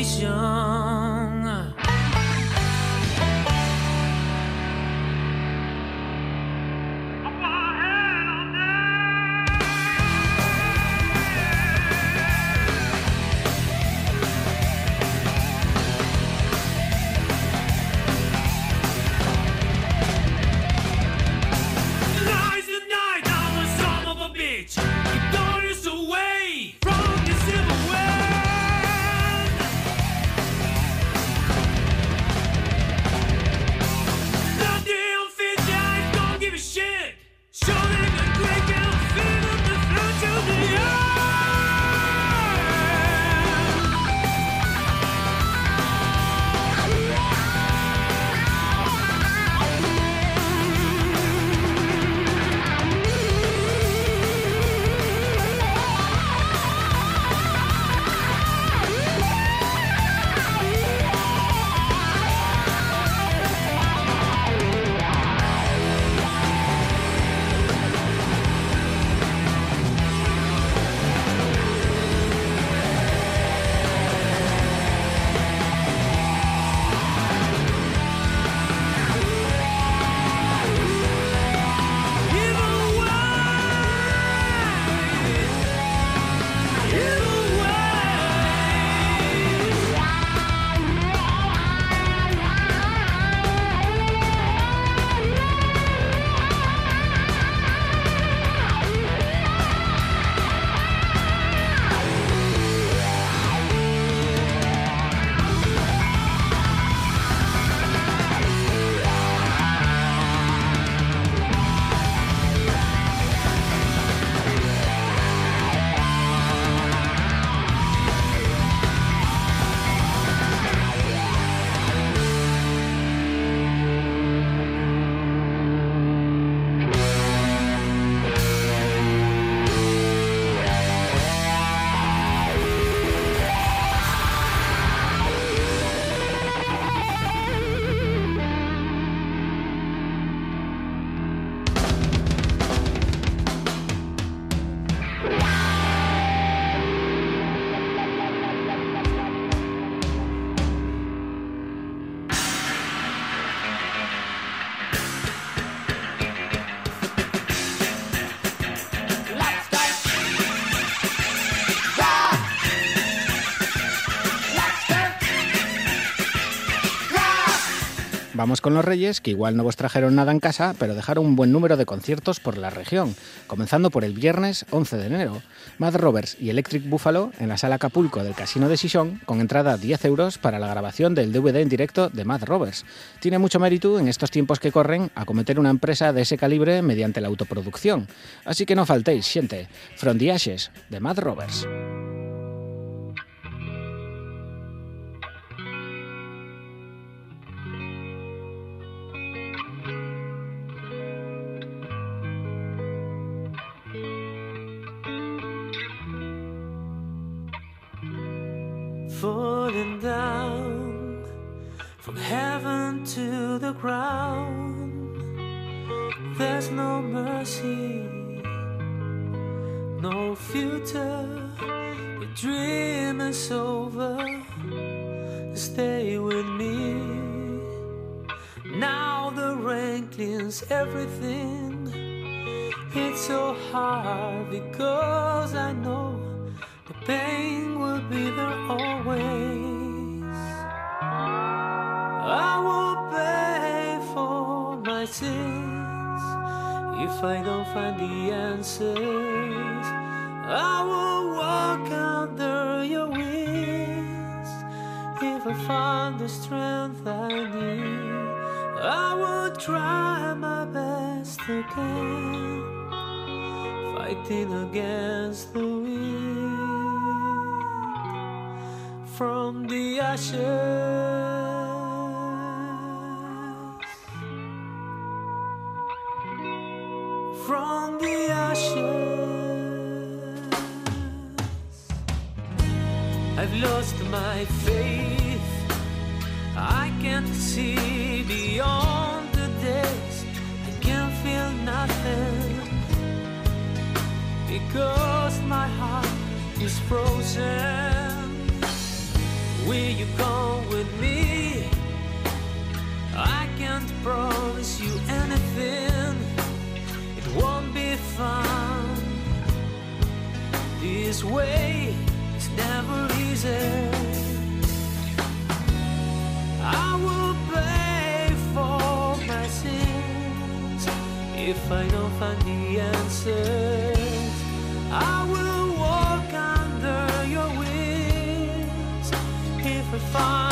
飞翔 Vamos con los Reyes, que igual no vos trajeron nada en casa, pero dejaron un buen número de conciertos por la región, comenzando por el viernes 11 de enero. Mad Roberts y Electric Buffalo en la sala Acapulco del Casino de Sison, con entrada 10 euros para la grabación del DVD en directo de Mad Roberts. Tiene mucho mérito en estos tiempos que corren acometer una empresa de ese calibre mediante la autoproducción. Así que no faltéis, gente. From the Ashes, de Mad Roberts. From heaven to the ground. There's no mercy, no future. The dream is over. Stay with me. Now the rain cleans everything. It's so hard because I know the pain will be there always. If I don't find the answers. I will walk under your wings if I find the strength I need. I will try my best again, fighting against the wind from the ashes. My faith. I can't see beyond the days. I can feel nothing because my heart is frozen. Will you come with me? I can't promise you anything. It won't be fun. This way is never easy. I will pay for my sins if I don't find the answers. I will walk under your wings find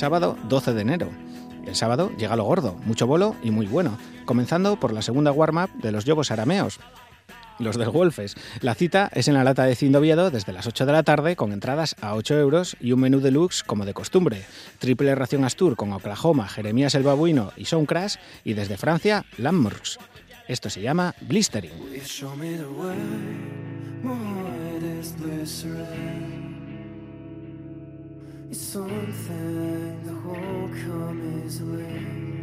sábado 12 de enero. El sábado llega lo gordo, mucho bolo y muy bueno, comenzando por la segunda warm-up de los Yobos Arameos, los del Wolfes. La cita es en la lata de Cindoviedo desde las 8 de la tarde con entradas a 8 euros y un menú deluxe como de costumbre. Triple ración Astur con Oklahoma, Jeremías el Babuino y Soundcrash y desde Francia, Landmarks. Esto se llama Blistering. It's something the whole come is late.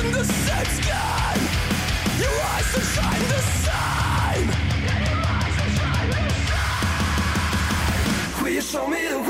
in the same You rise the same. Yeah, you're the same? Will you show me the way?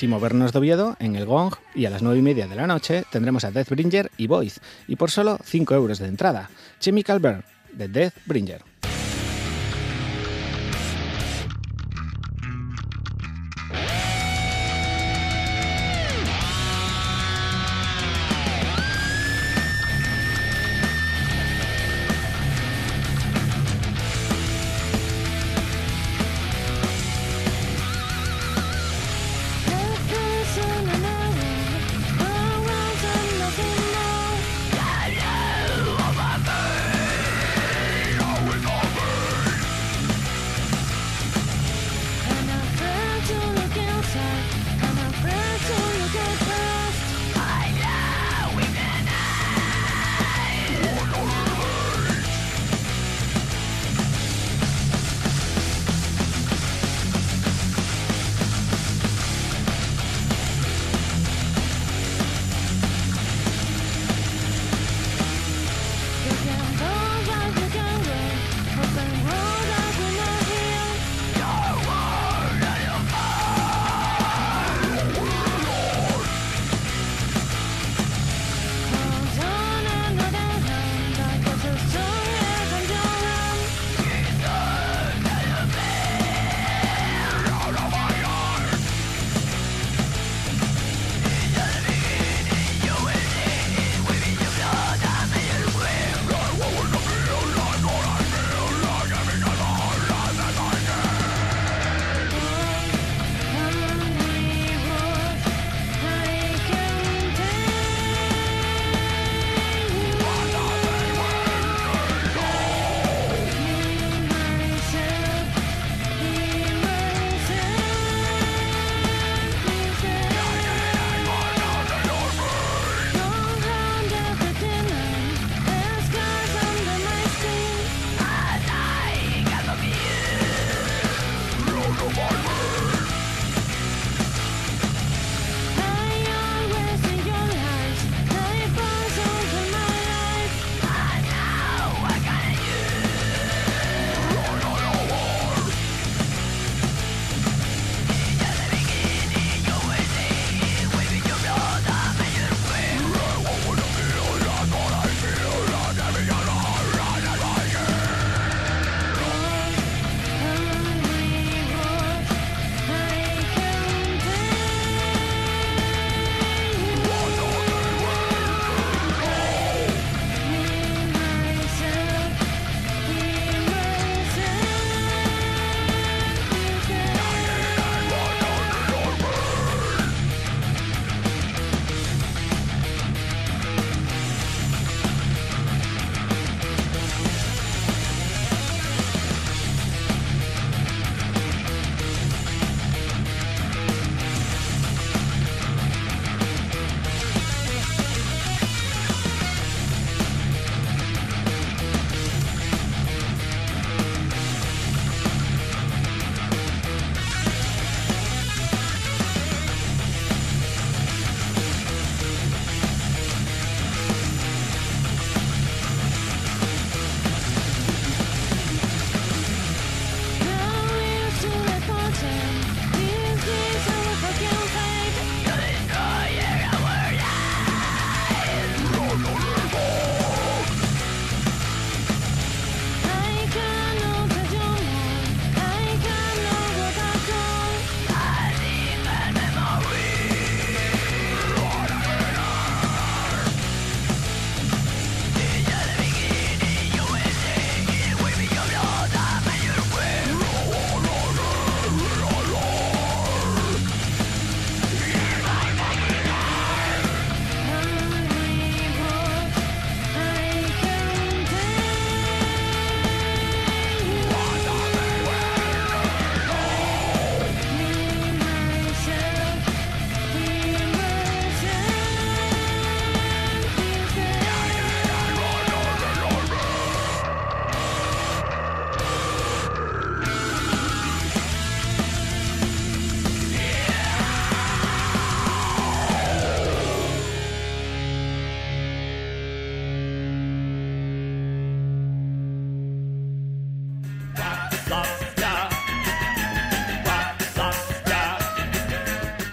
Sin movernos de Oviedo, en el Gong y a las 9 y media de la noche tendremos a Deathbringer y Void, y por solo 5 euros de entrada. Chemical Burn, de Deathbringer.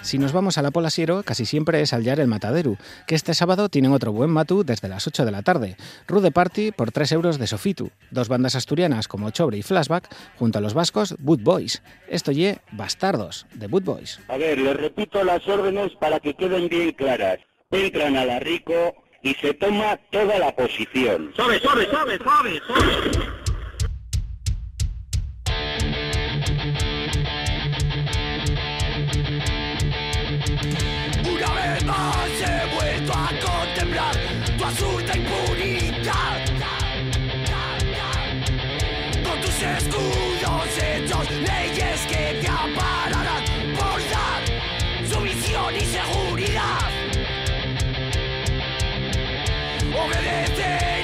Si nos vamos a la Pola Siero, casi siempre es al Yar el Mataderu, que este sábado tienen otro buen matu desde las 8 de la tarde. Rude Party por 3 euros de Sofitu. Dos bandas asturianas como Chobre y Flashback, junto a los vascos Boot Boys. Esto ye Bastardos, de Boot Boys. A ver, les repito las órdenes para que queden bien claras. Entran a la Rico y se toma toda la posición. Suave, suave, suave, suave, suave. Más he vuelto a contemplar tu absurda impunidad. Con tus escudos hechos leyes que te ampararán por dar sumisión y seguridad. Obedecerás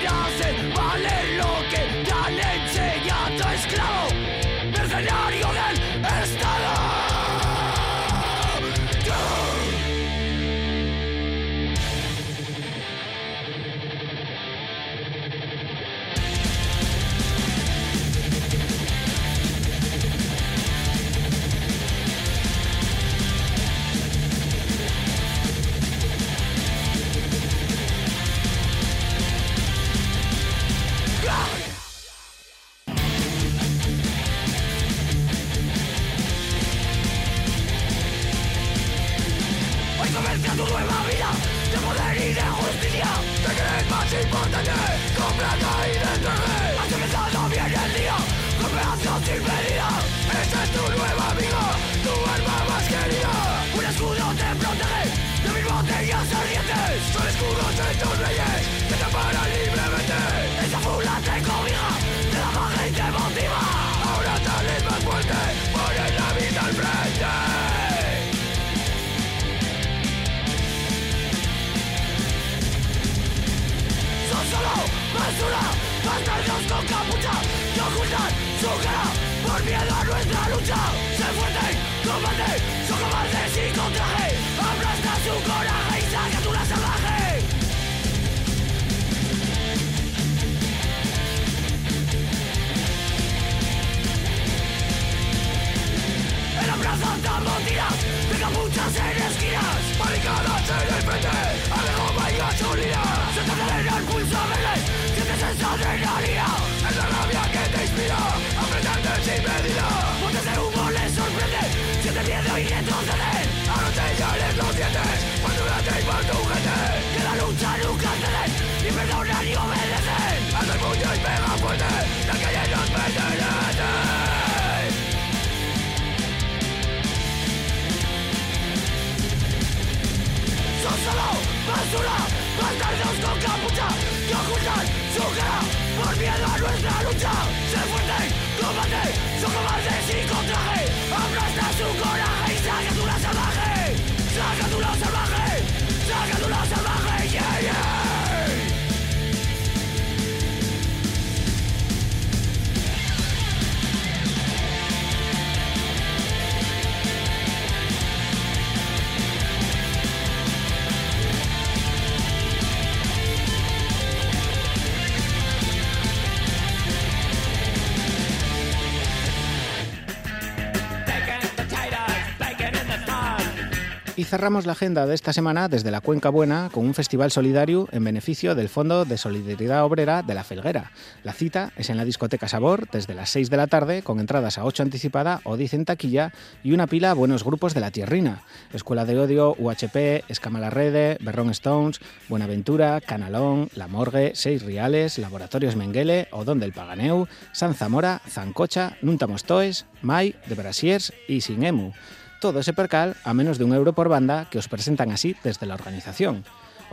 cerramos la agenda de esta semana desde la Cuenca Buena con un festival solidario en beneficio del Fondo de Solidaridad Obrera de la Felguera. La cita es en la discoteca Sabor desde las 6 de la tarde con entradas a 8 anticipada o dicen taquilla y una pila a buenos grupos de la tierrina. Escuela de Odio, UHP, Escamalarrede, Berrón Stones, Buenaventura, Canalón, La Morgue, Seis Riales, Laboratorios Menguele, Odón del Paganeu, San Zamora, Zancocha, Nunta Mostoes, Mai, De Brasiers y Sinemu. Todo ese percal a menos de un euro por banda que os presentan así desde la organización.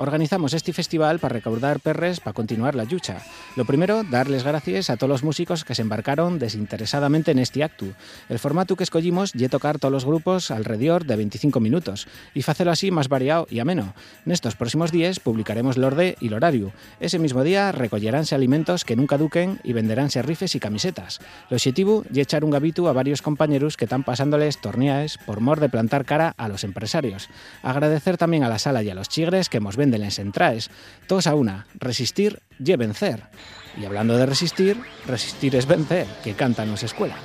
Organizamos este festival para recaudar perres para continuar la lucha. Lo primero, darles gracias a todos los músicos que se embarcaron desinteresadamente en este acto. El formato que escogimos y tocar todos los grupos alrededor de 25 minutos y hacerlo así más variado y ameno. En estos próximos días publicaremos el orde y el horario. Ese mismo día recolleránse alimentos que nunca duquen y venderánse rifes y camisetas. El objetivo es echar un gabitu a varios compañeros que están pasándoles torneaes por mor de plantar cara a los empresarios. Agradecer también a la sala y a los chigres que nos venden las entraes. Todos a una, resistir y vencer. Y hablando de resistir, resistir es vencer, que canta nos escuela.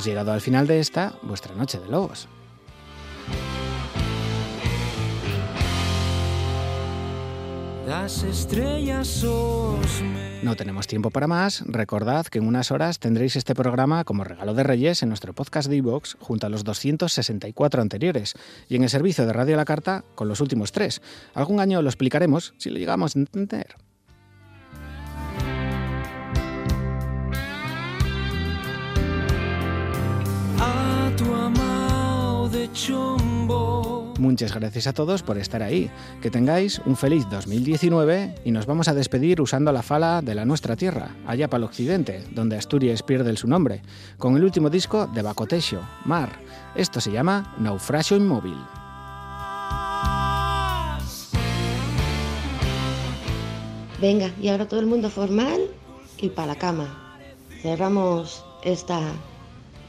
Hemos llegado al final de esta, vuestra noche de lobos. Das estrellas os me- No tenemos tiempo para más. Recordad que en unas horas tendréis este programa como regalo de Reyes en nuestro podcast de iVoox junto a los 264 anteriores y en el servicio de Radio la Carta con los últimos tres. Algún año lo explicaremos si lo llegamos a entender. Muchas gracias a todos por estar ahí. Que tengáis un feliz 2019 y nos vamos a despedir usando la fala de la nuestra tierra, allá para el occidente, donde Asturias pierde su nombre, con el último disco de Bacotesio, Mar. Esto se llama Naufragio Inmóvil. Venga, y ahora todo el mundo formal y para la cama. Cerramos esta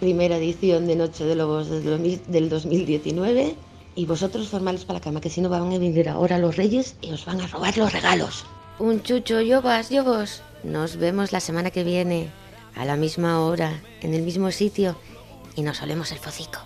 primera edición de Noche de Lobos del 2000 del 2019 y vosotros formales para la cama, que si no van a venir ahora los reyes y os van a robar los regalos. Un chucho, yo vas, yo vos. Nos vemos la semana que viene, a la misma hora, en el mismo sitio, y nos olemos el focico.